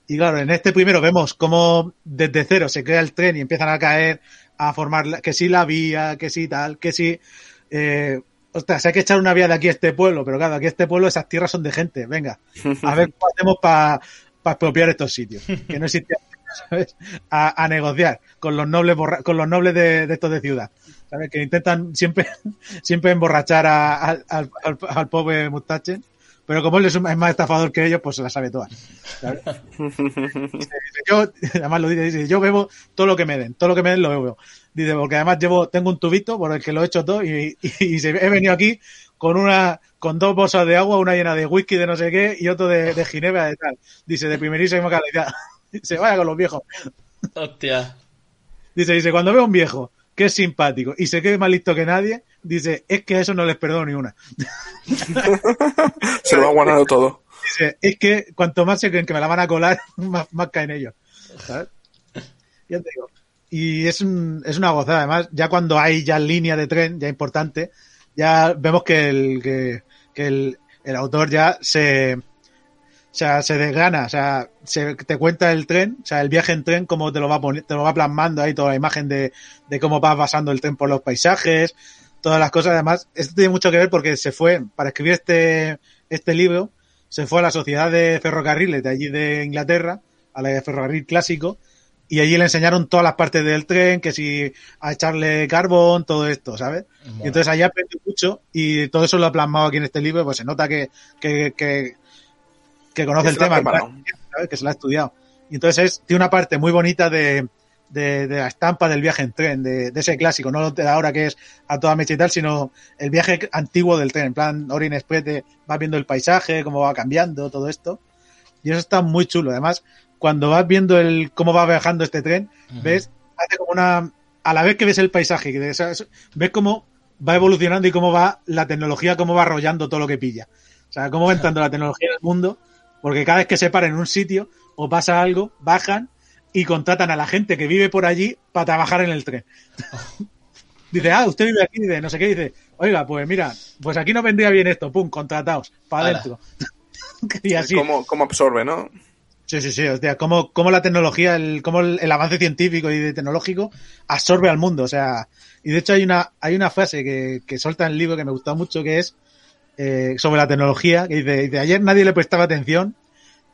[SPEAKER 3] Y claro, en este primero vemos cómo desde cero se crea el tren y empiezan a caer, a formar, que sí la vía, que sí tal, que sí... Eh, ostras, hay que echar una vía de aquí a este pueblo, pero claro, aquí a este pueblo esas tierras son de gente, venga, a ver cómo hacemos para expropiar estos sitios, que no existían, *laughs* ¿sabes? A, negociar con los nobles con los nobles de estos de ciudad, ¿sabes? Que intentan siempre, *laughs* siempre emborrachar a- al, al, al- al pobre Mustache, pero como él es, un- es más estafador que ellos, pues se la sabe todas. ¿sabes? Dice, yo, *laughs* además lo dice, dice, yo bebo todo lo que me den, todo lo que me den lo bebo. Dice, porque además llevo, tengo un tubito por el que lo he hecho todo y, *laughs* y, y se- he venido aquí con una, con dos bolsas de agua, una llena de whisky de no sé qué y otro de, de ginebra de tal. Dice, de primerísima calidad. Dice, vaya con los viejos.
[SPEAKER 1] Hostia.
[SPEAKER 3] Dice, dice, cuando veo a un viejo que es simpático y se quede más listo que nadie, dice, es que a eso no les perdono ni una. *laughs*
[SPEAKER 2] Se lo ha guardado todo.
[SPEAKER 3] Dice, es que cuanto más se creen que me la van a colar, *laughs* más, más caen ellos. ¿sabes? Ya te digo. Y es, un- es una gozada. Además, ya cuando hay ya línea de tren, ya importante, ya vemos que el, que, que el, el autor ya se, o sea, se desgana, o sea, se, te cuenta el tren, o sea, el viaje en tren, cómo te lo va poni- te lo va plasmando ahí toda la imagen de, de cómo va pasando el tren por los paisajes, todas las cosas. Además, esto tiene mucho que ver porque se fue, para escribir este, este libro, se fue a la Sociedad de Ferrocarriles de allí de Inglaterra, a la de ferrocarril clásico, y allí le enseñaron todas las partes del tren, que si a echarle carbón, todo esto, ¿sabes? Y entonces allí aprendió mucho y todo eso lo ha plasmado aquí en este libro, pues se nota que, que, que, que conoce
[SPEAKER 2] Que
[SPEAKER 3] el tema, que se lo ha estudiado. Y entonces es, tiene una parte muy bonita de, de, de la estampa del viaje en tren, de, de ese clásico, no de ahora que es a toda mecha y tal, sino el viaje antiguo del tren, en plan Orient Express, de- vas viendo el paisaje, cómo va cambiando, todo esto. Y eso está muy chulo. Además, cuando vas viendo el cómo va viajando este tren, ves, hace como una, a la vez que ves el paisaje, que ves ves cómo va evolucionando y cómo va la tecnología, cómo va arrollando todo lo que pilla. O sea, cómo va entrando la tecnología en el mundo, porque cada vez que se paran en un sitio o pasa algo, bajan y contratan a la gente que vive por allí para trabajar en el tren. *laughs* dice, ah, usted vive aquí, dice, no sé qué, dice, oiga, pues mira, pues aquí no vendría bien esto, pum, contrataos, para adentro. *laughs* y así.
[SPEAKER 2] ¿Cómo, cómo absorbe, no?
[SPEAKER 3] Sí, sí, sí, hostia, cómo, cómo la tecnología, el, cómo el, el avance científico y tecnológico absorbe al mundo, o sea, y de hecho hay una, hay una frase que, que suelta en el libro que me gustó mucho que es eh, sobre la tecnología, que dice, dice, ayer nadie le prestaba atención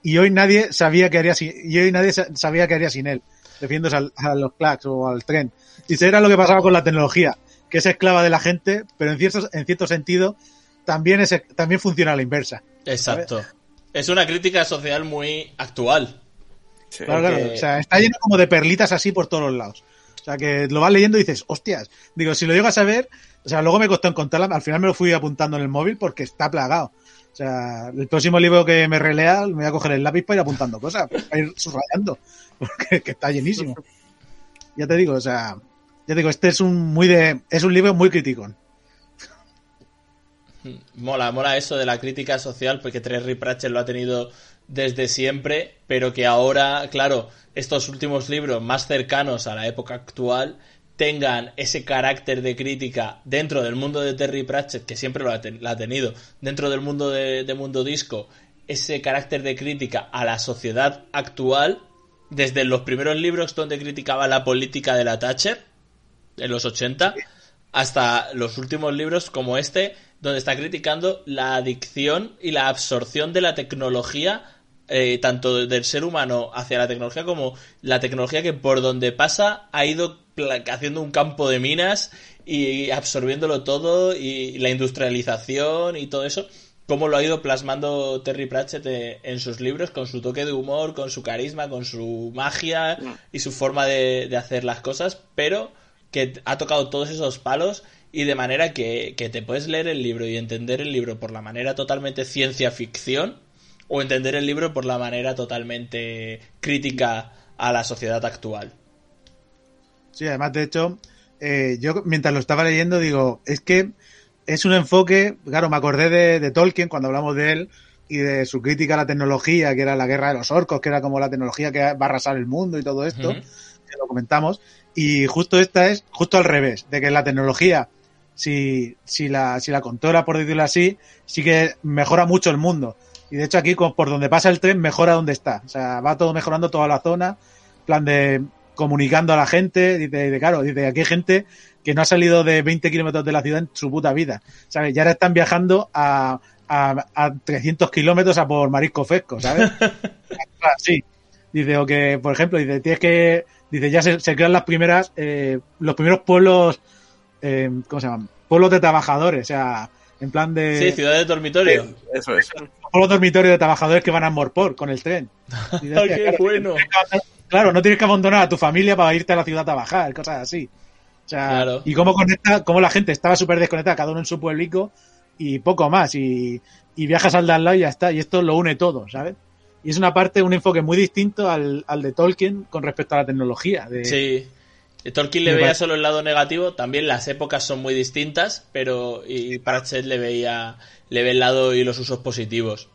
[SPEAKER 3] y hoy nadie sabía que haría sin, y hoy nadie sa- sabía que haría sin él, refiriéndose al- a los clacks o al tren. Dice, era lo que pasaba con la tecnología, que es esclava de la gente, pero en cierto, en cierto sentido también es, también funciona a la inversa.
[SPEAKER 1] Exacto. Es una crítica social muy actual.
[SPEAKER 2] Sí.
[SPEAKER 3] Claro, claro. O sea, está lleno como de perlitas así por todos los lados. O sea, que lo vas leyendo y dices, hostias. Digo, si lo llegas a ver, O sea, luego me costó encontrarla, al final me lo fui apuntando en el móvil porque está plagado. O sea, el próximo libro que me relea me voy a coger el lápiz para ir apuntando cosas, para ir subrayando, *laughs* porque que está llenísimo. Ya te digo, o sea, ya te digo, este es un muy de, es un libro muy crítico.
[SPEAKER 1] Mola, mola eso de la crítica social, porque Terry Pratchett lo ha tenido desde siempre, pero que ahora, claro, estos últimos libros más cercanos a la época actual tengan ese carácter de crítica dentro del mundo de Terry Pratchett, que siempre lo ha, tenido, dentro del mundo de, de Mundo Disco, ese carácter de crítica a la sociedad actual, desde los primeros libros donde criticaba la política de la Thatcher, en los 80, hasta los últimos libros como este, donde está criticando la adicción y la absorción de la tecnología, eh, tanto del ser humano hacia la tecnología como la tecnología que por donde pasa ha ido haciendo un campo de minas y absorbiéndolo todo y la industrialización y todo eso cómo lo ha ido plasmando Terry Pratchett eh, en sus libros, con su toque de humor, con su carisma, con su magia y su forma de, de hacer las cosas, pero que ha tocado todos esos palos y de manera que, que te puedes leer el libro y entender el libro por la manera totalmente ciencia ficción o entender el libro por la manera totalmente crítica a la sociedad actual.
[SPEAKER 3] Sí, además, de hecho, eh, yo mientras lo estaba leyendo digo, es que es un enfoque, claro, me acordé de, de Tolkien cuando hablamos de él y de su crítica a la tecnología, que era la guerra de los orcos, que era como la tecnología que va a arrasar el mundo y todo esto, que lo comentamos, y justo esta es justo al revés, de que la tecnología, si, si la, si la controla, por decirlo así, sí que mejora mucho el mundo. Y de hecho aquí, por donde pasa el tren, mejora donde está. O sea, va todo mejorando toda la zona, plan de comunicando a la gente, dice, dice, claro, dice, aquí hay gente que no ha salido de 20 kilómetros de la ciudad en su puta vida, ¿sabes? Y ahora están viajando a, a, a 300 kilómetros a por marisco fresco, ¿sabes? *laughs* Así. Dice, o que, por ejemplo, dice, tienes que, dice, ya se, se crean las primeras, eh, los primeros pueblos, eh, ¿cómo se llaman? Pueblos de trabajadores, o sea, en plan de...
[SPEAKER 1] Sí, ciudad de dormitorio.
[SPEAKER 2] Eso es.
[SPEAKER 3] pueblos dormitorios de trabajadores que van a Morpor con el tren. Dice,
[SPEAKER 1] ¡Ah,
[SPEAKER 3] "Hostia,
[SPEAKER 1] qué
[SPEAKER 3] claro, *laughs*
[SPEAKER 1] bueno!
[SPEAKER 3] Claro, no tienes que abandonar a tu familia para irte a la ciudad a trabajar, cosas así. O sea,
[SPEAKER 1] Claro.
[SPEAKER 3] y cómo conecta, cómo la gente estaba súper desconectada, cada uno en su pueblico y poco más. Y, y viajas al de al lado y ya está. Y esto lo une todo, ¿sabes? Y es una parte, un enfoque muy distinto al, al de Tolkien con respecto a la tecnología. De,
[SPEAKER 1] Sí. Tolkien le veía solo el lado negativo, también las épocas son muy distintas, pero y Pratchett le veía le ve el lado y los usos positivos.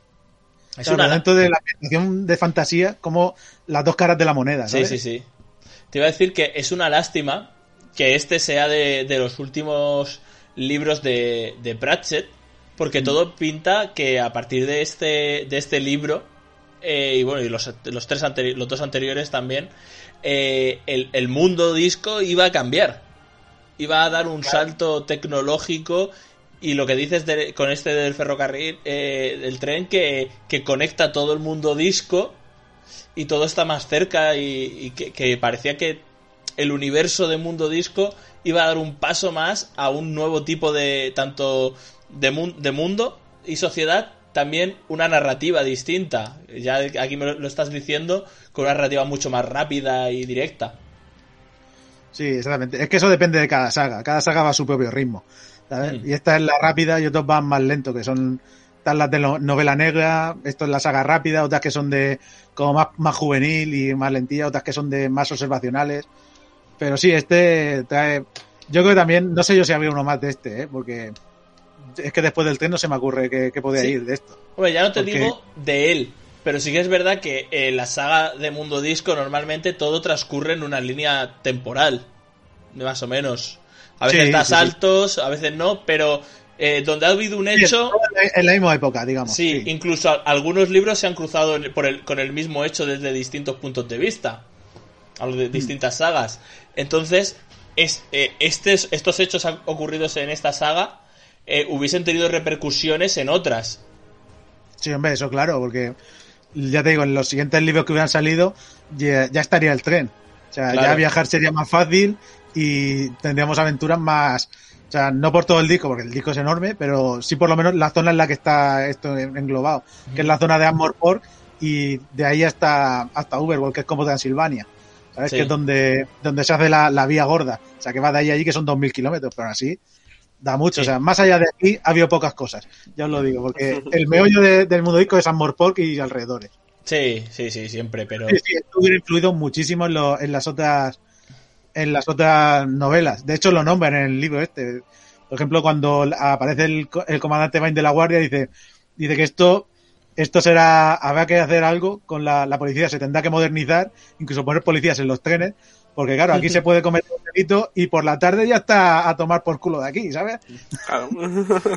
[SPEAKER 1] Es
[SPEAKER 3] claro,
[SPEAKER 1] una
[SPEAKER 3] dentro de la ambientación de fantasía, como las dos caras de la moneda,
[SPEAKER 1] Sí,
[SPEAKER 3] ¿sabes?
[SPEAKER 1] sí, sí. Te iba a decir que es una lástima que este sea de, de los últimos libros de, de Pratchett, porque todo pinta que a partir de este, de este libro, eh, y bueno, y los, los, tres los dos anteriores también, eh, el, el mundo disco iba a cambiar. Iba a dar un salto tecnológico y lo que dices de- con este del ferrocarril, eh, del tren, que, que conecta todo el mundo disco y todo está más cerca y, y que, que parecía que el universo de Mundo Disco iba a dar un paso más a un nuevo tipo de tanto de mundo y sociedad también una narrativa distinta ya aquí me lo, estás diciendo con una narrativa mucho más rápida y directa
[SPEAKER 3] Sí, exactamente. Es que eso depende de cada saga. Cada saga va a su propio ritmo. ¿sabes?
[SPEAKER 1] Mm.
[SPEAKER 3] Y esta es la rápida y otros van más lento, que son están las de no- novela negra, esto es la saga rápida, otras que son de como más, más juvenil y más lentilla, otras que son de más observacionales. Pero sí, este trae. Yo creo que también, no sé yo si habría uno más de este, ¿eh? porque es que después del tren no se me ocurre que, que podía
[SPEAKER 1] Sí.
[SPEAKER 3] ir de esto.
[SPEAKER 1] Hombre, ya no te
[SPEAKER 3] Porque-
[SPEAKER 1] digo de él, pero sí que es verdad que en la saga de Mundo Disco normalmente todo transcurre en una línea temporal, más o menos. A veces
[SPEAKER 3] Sí,
[SPEAKER 1] da
[SPEAKER 3] sí.
[SPEAKER 1] saltos, a veces no, pero eh, donde ha habido un hecho,
[SPEAKER 3] en la misma época, digamos.
[SPEAKER 1] sí, incluso a- algunos libros se han cruzado en- por el- con el mismo hecho desde distintos puntos de vista, a lo de
[SPEAKER 3] Mm.
[SPEAKER 1] distintas sagas. Entonces, es, eh, estes- estos hechos han- ocurridos en esta saga eh, hubiesen tenido repercusiones en otras.
[SPEAKER 3] Sí, hombre, eso claro, porque ya te digo, en los siguientes libros que hubieran salido ya, ya estaría el tren. O sea,
[SPEAKER 1] Claro.
[SPEAKER 3] ya viajar sería más fácil y tendríamos aventuras más... O sea, no por todo el disco, porque el disco es enorme, pero sí por lo menos la zona en la que está esto en- englobado, que es la zona de Amorport y de ahí hasta, hasta Uberworld, que es como Transilvania. ¿Sabes?
[SPEAKER 1] Sí.
[SPEAKER 3] Que es donde, donde se hace la, la vía gorda. O sea, que va de ahí a allí, que son 2.000 kilómetros, pero aún así da mucho. O sea, más allá de aquí ha habido pocas cosas. Ya os lo digo, porque el meollo de- del mundo disco es Amor Pork y alrededores.
[SPEAKER 1] Sí, sí, sí, siempre, pero...
[SPEAKER 3] Sí, sí, esto hubiera influido muchísimo en, lo- en las otras en las otras novelas. De hecho, lo nombran en el libro este. Por ejemplo, cuando aparece el, el comandante Vine de la Guardia, dice, dice que esto, esto será, habrá que hacer algo con la, la policía, se tendrá que modernizar, incluso poner policías en los trenes, porque claro, aquí se puede cometer y por la tarde ya está a tomar por culo de aquí, ¿sabes?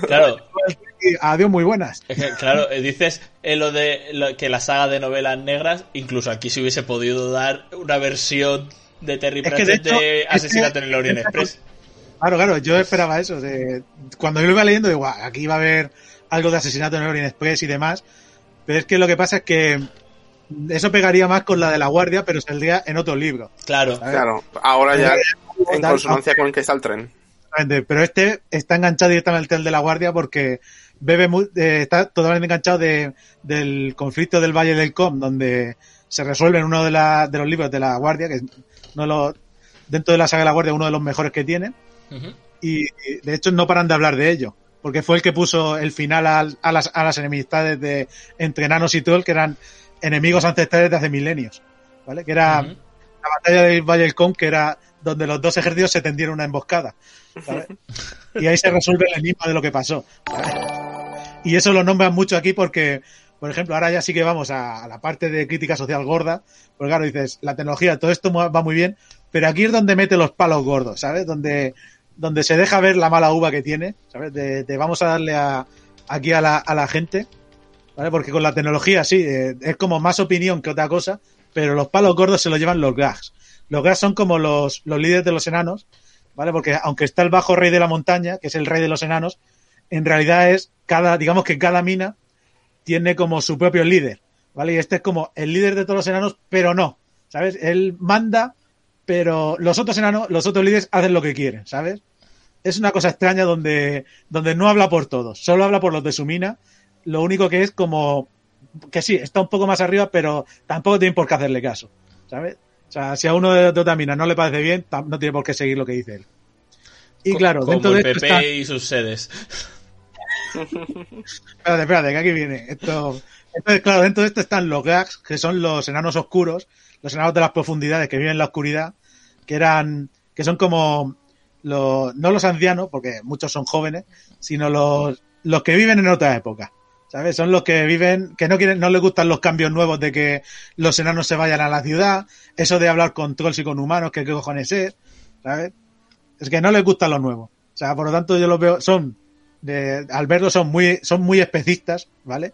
[SPEAKER 2] Claro. *laughs*
[SPEAKER 3] Adiós, muy buenas.
[SPEAKER 1] es que, claro, eh, dices eh, lo de lo- que la saga de novelas negras, incluso aquí se hubiese podido dar una versión de Terry
[SPEAKER 3] Es que,
[SPEAKER 1] Pratchett
[SPEAKER 3] de
[SPEAKER 1] Asesinato
[SPEAKER 3] este-
[SPEAKER 1] en el Orient
[SPEAKER 3] este-
[SPEAKER 1] Express.
[SPEAKER 3] Claro, claro, yo esperaba eso. de- cuando yo lo iba leyendo, digo, "Guau, aquí va a haber algo de asesinato en el Orient Express y demás. Pero es que lo que pasa es que eso pegaría más con la de la guardia, pero saldría en otro libro.
[SPEAKER 1] Claro,
[SPEAKER 2] Claro. Ahora ya en consonancia con el que está el tren.
[SPEAKER 3] Pero este está enganchado directamente al de la guardia porque bebe mu- eh, está totalmente enganchado de, del conflicto del Valle del Com, donde se resuelve en uno de, la- de los libros de la guardia, que es uno de los- dentro de la saga de la guardia uno de los mejores que tiene. Y y, de hecho no paran de hablar de ello, porque fue el que puso el final al- a, las, a las enemistades de entre enanos y troll, que eran enemigos ancestrales de hace milenios, ¿vale? Que era la batalla del Valle del Con, que era donde los dos ejércitos se tendieron una emboscada, ¿sabes? Y ahí se resuelve el enigma de lo que pasó. Y eso lo nombran mucho aquí porque, por ejemplo, ahora ya sí que vamos a, la parte de crítica social gorda, porque claro, dices, la tecnología, todo esto va muy bien, pero aquí es donde mete los palos gordos, ¿sabes? Donde, donde se deja ver la mala uva que tiene, ¿sabes? De vamos a darle a, aquí a la, a la gente, ¿vale? Porque con la tecnología sí, eh, es como más opinión que otra cosa, pero los palos gordos se los llevan los gags. Los gags son como los, los líderes de los enanos, ¿vale? Porque aunque está el bajo rey de la montaña, que es el rey de los enanos, en realidad es cada, digamos que cada mina tiene como su propio líder, ¿vale? Y este es como el líder de todos los enanos, pero no, ¿sabes? Él manda, pero los otros enanos, los otros líderes hacen lo que quieren, ¿sabes? Es una cosa extraña donde, donde no habla por todos, solo habla por los de su mina, lo único que es como que sí, está un poco más arriba, pero tampoco tiene por qué hacerle caso, ¿sabes? O sea, si a uno de, de otra mina no le parece bien, tam- no tiene por qué seguir lo que dice él. Y claro,
[SPEAKER 1] como
[SPEAKER 3] dentro de
[SPEAKER 1] el
[SPEAKER 3] esto
[SPEAKER 1] PP
[SPEAKER 3] está-
[SPEAKER 1] y sus sedes. *laughs*
[SPEAKER 3] Espérate, espérate, que aquí viene. Esto, entonces, claro, dentro de esto están los gags, que son los enanos oscuros, los enanos de las profundidades que viven en la oscuridad, que eran, que son como los, no los ancianos, porque muchos son jóvenes, sino los, los que viven en otra época. ¿Sabes? Son los que viven, que no quieren, no les gustan los cambios nuevos de que los enanos se vayan a la ciudad, eso de hablar con trolls y con humanos, que qué cojones es, ¿sabes? Es que no les gusta lo nuevo. O sea, por lo tanto yo los veo, son, de, al verlos son muy, son muy especistas, ¿vale?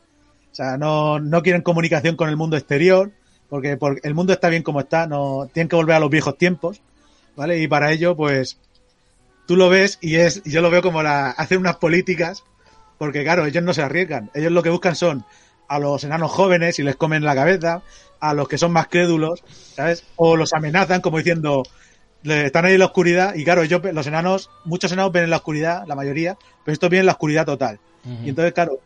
[SPEAKER 3] O sea, no, no quieren comunicación con el mundo exterior, porque, porque el mundo está bien como está, no, tienen que volver a los viejos tiempos, ¿vale? Y para ello, pues, tú lo ves y es, yo lo veo como la, hacer unas políticas, porque claro, ellos no se arriesgan, ellos lo que buscan son a los enanos jóvenes y les comen la cabeza, a los que son más crédulos, ¿sabes? O los amenazan como diciendo, están ahí en la oscuridad y claro, ellos, los enanos, muchos enanos ven en la oscuridad, la mayoría, pero estos ven en la oscuridad total. Y entonces, claro,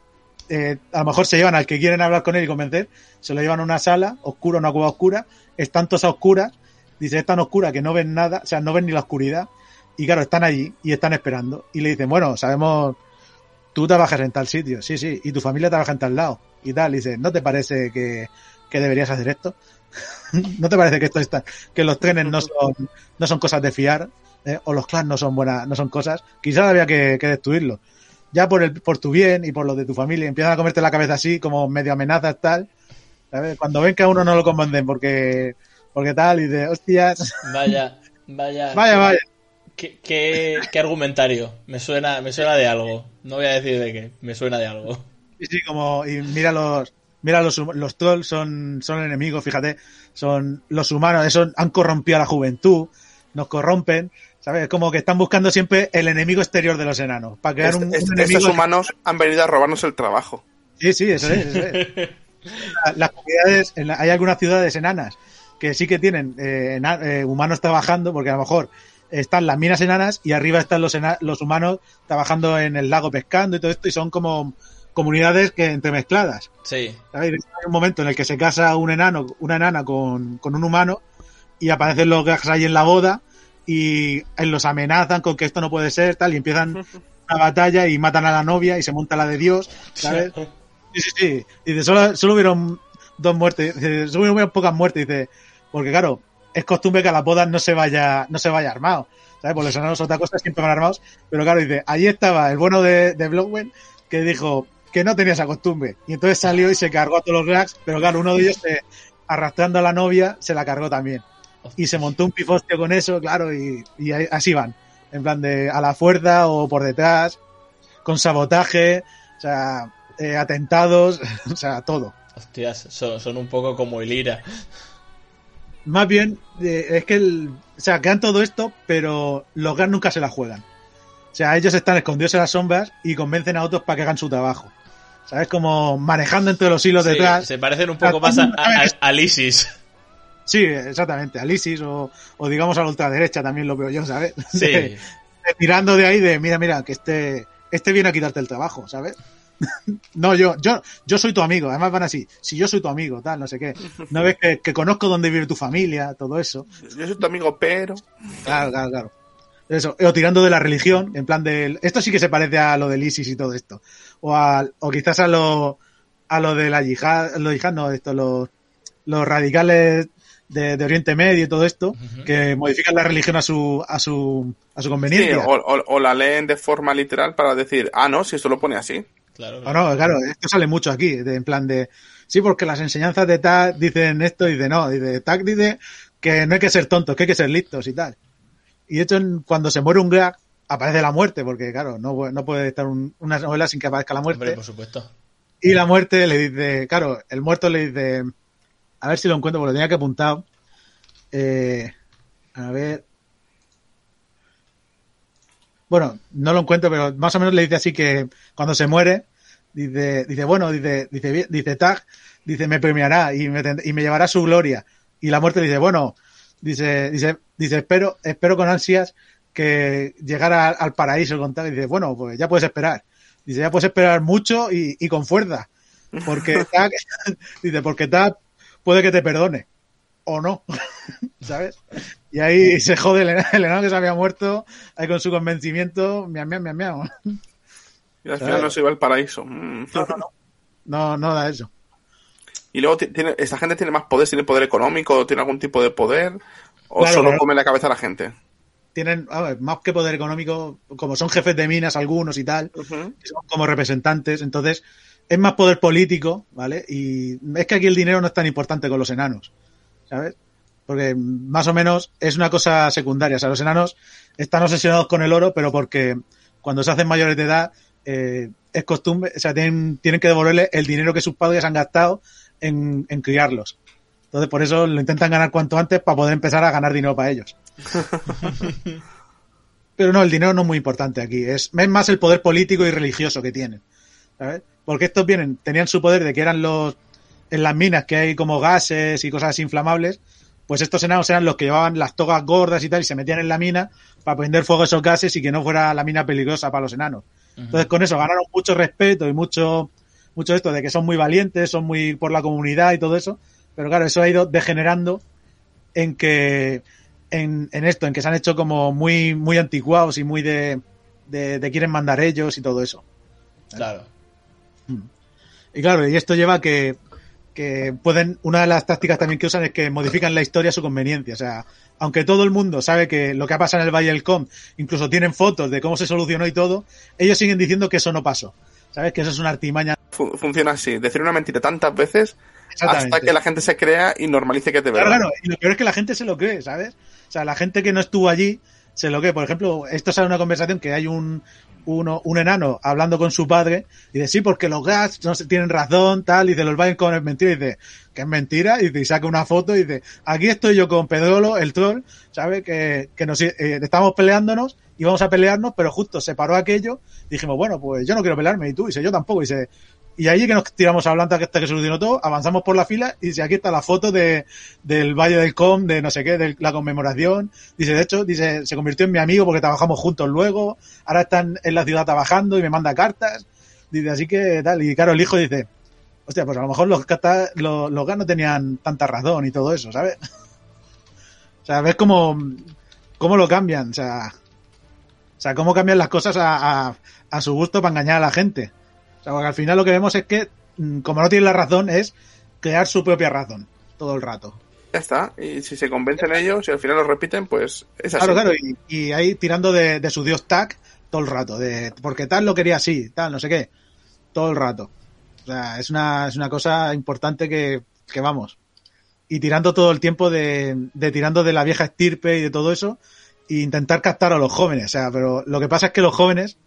[SPEAKER 3] eh, a lo mejor se llevan al que quieren hablar con él y convencer, se lo llevan a una sala oscura, una cueva oscura, están todos a oscuras, dice, es tan oscura que no ven nada, o sea, no ven ni la oscuridad, y claro, están allí y están esperando. Y le dicen, bueno, sabemos, tú trabajas en tal sitio, sí, sí, y tu familia trabaja en tal lado, y tal, y dice, ¿no te parece que, que deberías hacer esto? *laughs* ¿No te parece que esto está, que los trenes no son, no son cosas de fiar, eh? o los clans no son buenas, no son cosas? Quizás había que, que destruirlos ya por el, por tu bien y por los de tu familia, empiezan a comerte la cabeza así, como medio amenazas, tal. ¿sabes? Cuando ven que a uno no lo convencen porque, porque tal, y de hostias,
[SPEAKER 1] Vaya, vaya. *laughs*
[SPEAKER 3] vaya, vaya.
[SPEAKER 1] ¿Qué, qué, qué argumentario? Me suena, me suena de algo. No voy a decir de qué, me suena de algo.
[SPEAKER 3] Y sí, como, y mira los, mira los, los trolls son, son enemigos, fíjate, son los humanos, eso han corrompido a la juventud, nos corrompen, ¿sabes? Es como que están buscando siempre el enemigo exterior de los enanos, para crear un,
[SPEAKER 2] Est- est-
[SPEAKER 3] un enemigo.
[SPEAKER 2] estos humanos han venido a robarnos el trabajo.
[SPEAKER 3] Sí, sí, eso es. eso es. La- *laughs* Las comunidades, en la- hay algunas ciudades enanas que sí que tienen eh, eh, humanos trabajando, porque a lo mejor están las minas enanas y arriba están los, los humanos trabajando en el lago pescando y todo esto, y son como comunidades que entremezcladas.
[SPEAKER 1] Sí.
[SPEAKER 3] Hay un momento en el que se casa un enano, una enana con, con un humano y aparecen los gags ahí en la boda y eh, los amenazan con que esto no puede ser, tal, y empiezan *laughs* una batalla y matan a la novia y se monta la de Dios, ¿sabes? Sí, sí, sí. Dice, solo, solo hubieron dos muertes, dice, solo hubieron pocas muertes, dice, porque claro, es costumbre que a las bodas no se vaya, no se vaya armado, ¿sabes? Porque los otra cosa siempre van armados, pero claro, dice, allí estaba el bueno de, de que dijo que no tenía esa costumbre. Y entonces salió y se cargó a todos los Grags, pero claro, uno de ellos se- arrastrando a la novia se la cargó también. Y se montó un pifostio con eso, claro, y, ahí- así van. En plan de a la fuerza o por detrás, con sabotaje, o sea, eh, atentados, *laughs* o sea, todo.
[SPEAKER 1] Hostias, son, son un poco como el IRA.
[SPEAKER 3] Más bien, eh, es que, el, o sea, quedan todo esto, pero los GAN nunca se la juegan. O sea, ellos están escondidos en las sombras y convencen a otros para que hagan su trabajo. ¿Sabes? Como manejando entre los hilos
[SPEAKER 1] Sí,
[SPEAKER 3] detrás.
[SPEAKER 1] se parecen un poco más a, a, a- al ISIS.
[SPEAKER 3] Sí, exactamente, al ISIS o, o digamos a la ultraderecha también lo veo yo, ¿sabes?
[SPEAKER 1] Sí.
[SPEAKER 3] De- de tirando de ahí de, mira, mira, que este, este viene a quitarte el trabajo, ¿sabes? *laughs* no, yo, yo, yo soy tu amigo, además van así, si yo soy tu amigo, tal, no sé qué. No ves que, que conozco dónde vive tu familia, todo eso.
[SPEAKER 2] Yo soy tu amigo, pero.
[SPEAKER 3] Claro, claro, claro. Eso, o tirando de la religión, en plan del, esto sí que se parece a lo del ISIS y todo esto. O a, o quizás a lo, a lo de la yihad, lo yihad no, esto, los, los radicales de, de Oriente Medio y todo esto, que modifican la religión a su, a su, a su
[SPEAKER 2] Sí,
[SPEAKER 3] conveniencia.
[SPEAKER 2] o, o- o la leen de forma literal para decir, ah, no, si esto lo pone así.
[SPEAKER 1] Claro.
[SPEAKER 3] No, no, claro, esto sale mucho aquí, de- en plan de, sí, porque las enseñanzas de TAC dicen esto y de no, dice, TAC dice que no hay que ser tontos, que hay que ser listos y tal. Y de hecho, cuando se muere un Grag, aparece la muerte, porque claro, no, no puede estar un- una novela sin que aparezca la muerte.
[SPEAKER 1] Hombre, por supuesto.
[SPEAKER 3] Y la muerte le dice, claro, el muerto le dice, a ver si lo encuentro porque lo tenía que apuntado. Eh, a ver. Bueno, no lo encuentro, pero más o menos le dice así que cuando se muere, dice, dice bueno, dice, dice, dice Tag, dice, me premiará y me, y me llevará su gloria. Y la muerte le dice, bueno, dice, dice, dice, espero, espero con ansias que llegara al, al paraíso con Tag. Y dice, bueno, pues ya puedes esperar. Dice, ya puedes esperar mucho y, y con fuerza. Porque *laughs* Tag, *laughs* dice, porque Tag puede que te perdone. O no. *laughs* ¿Sabes? Y ahí se jode el, ena- el enano que se había muerto, ahí con su convencimiento, miau, miau, miau, miau.
[SPEAKER 2] Y al final no se iba al paraíso. Mm.
[SPEAKER 3] No, no da eso.
[SPEAKER 2] Y luego ti- tiene, esta gente tiene más poder, tiene poder económico, tiene algún tipo de poder, o
[SPEAKER 3] Claro,
[SPEAKER 2] solo
[SPEAKER 3] claro.
[SPEAKER 2] come la cabeza a la gente.
[SPEAKER 3] Tienen, a ver, más que poder económico, como son jefes de minas algunos y tal, son como representantes, entonces es más poder político, ¿vale? Y es que aquí el dinero no es tan importante con los enanos, ¿sabes? Porque más o menos es una cosa secundaria. O sea, los enanos están obsesionados con el oro, pero porque cuando se hacen mayores de edad eh, es costumbre, o sea, tienen, tienen que devolverle el dinero que sus padres han gastado en, en criarlos. Entonces, por eso lo intentan ganar cuanto antes para poder empezar a ganar dinero para ellos. *laughs* Pero no, el dinero no es muy importante aquí. Es, es más el poder político y religioso que tienen. ¿sabes? Porque estos vienen, tenían su poder de que eran los, en las minas que hay como gases y cosas inflamables, pues estos enanos eran los que llevaban las togas gordas y tal y se metían en la mina para prender fuego a esos gases y que no fuera la mina peligrosa para los enanos. Entonces con eso ganaron mucho respeto y mucho, mucho esto de que son muy valientes, son muy por la comunidad y todo eso. Pero claro, eso ha ido degenerando en que, en, en esto, en que se han hecho como muy, muy anticuados y muy de, de, de quieren mandar ellos y todo eso.
[SPEAKER 1] Claro.
[SPEAKER 3] Y claro, y esto lleva a que, que pueden, una de las tácticas también que usan es que modifican la historia a su conveniencia. O sea, aunque todo el mundo sabe que lo que ha pasado en el Valle del Com, incluso tienen fotos de cómo se solucionó y todo, ellos siguen diciendo que eso no pasó. ¿Sabes? Que eso es una artimaña.
[SPEAKER 2] Fu- funciona así, decir una mentira tantas veces hasta que la gente se crea y normalice que es de
[SPEAKER 3] Claro,
[SPEAKER 2] verdad.
[SPEAKER 3] claro, y lo peor es que la gente se lo cree, ¿sabes? O sea, la gente que no estuvo allí se lo cree. Por ejemplo, esto sale una conversación que hay un, uno, un enano hablando con su padre y dice, sí, porque los gas no se tienen razón, tal, y dice, los vayan con es mentira, y dice, que es mentira, y, y saca una foto y dice, aquí estoy yo con Pedrolo, el troll, ¿sabes? Que, que nos eh, estamos peleándonos, íbamos a pelearnos, pero justo se paró aquello, dijimos, bueno, pues yo no quiero pelearme, y tú, y dice, yo tampoco, y dice, y ahí que nos tiramos hablando hasta que se solucionó todo, avanzamos por la fila y dice, aquí está la foto de, del Valle del Com, de no sé qué, de la conmemoración. Dice, de hecho, dice, se convirtió en mi amigo porque trabajamos juntos luego, ahora están en la ciudad trabajando y me manda cartas. Dice, así que tal. Y claro, el hijo dice, hostia, pues a lo mejor los, los, los gas no tenían tanta razón y todo eso, ¿sabes? *laughs* O sea, ves cómo, cómo lo cambian, o sea, o sea, cómo cambian las cosas a, a, a su gusto para engañar a la gente. O sea, al final lo que vemos es que, mm, como no tienen la razón, es crear su propia razón todo el rato.
[SPEAKER 2] Ya está. Y si se convencen ellos y al final lo repiten, pues es así.
[SPEAKER 3] Claro, claro, y, y ahí tirando de, de su dios tag todo el rato, de porque tal lo quería así, tal, no sé qué, todo el rato. O sea, es una, es una cosa importante que, que vamos. Y tirando todo el tiempo de, de tirando de la vieja estirpe y de todo eso, e intentar captar a los jóvenes. O sea, pero lo que pasa es que los jóvenes,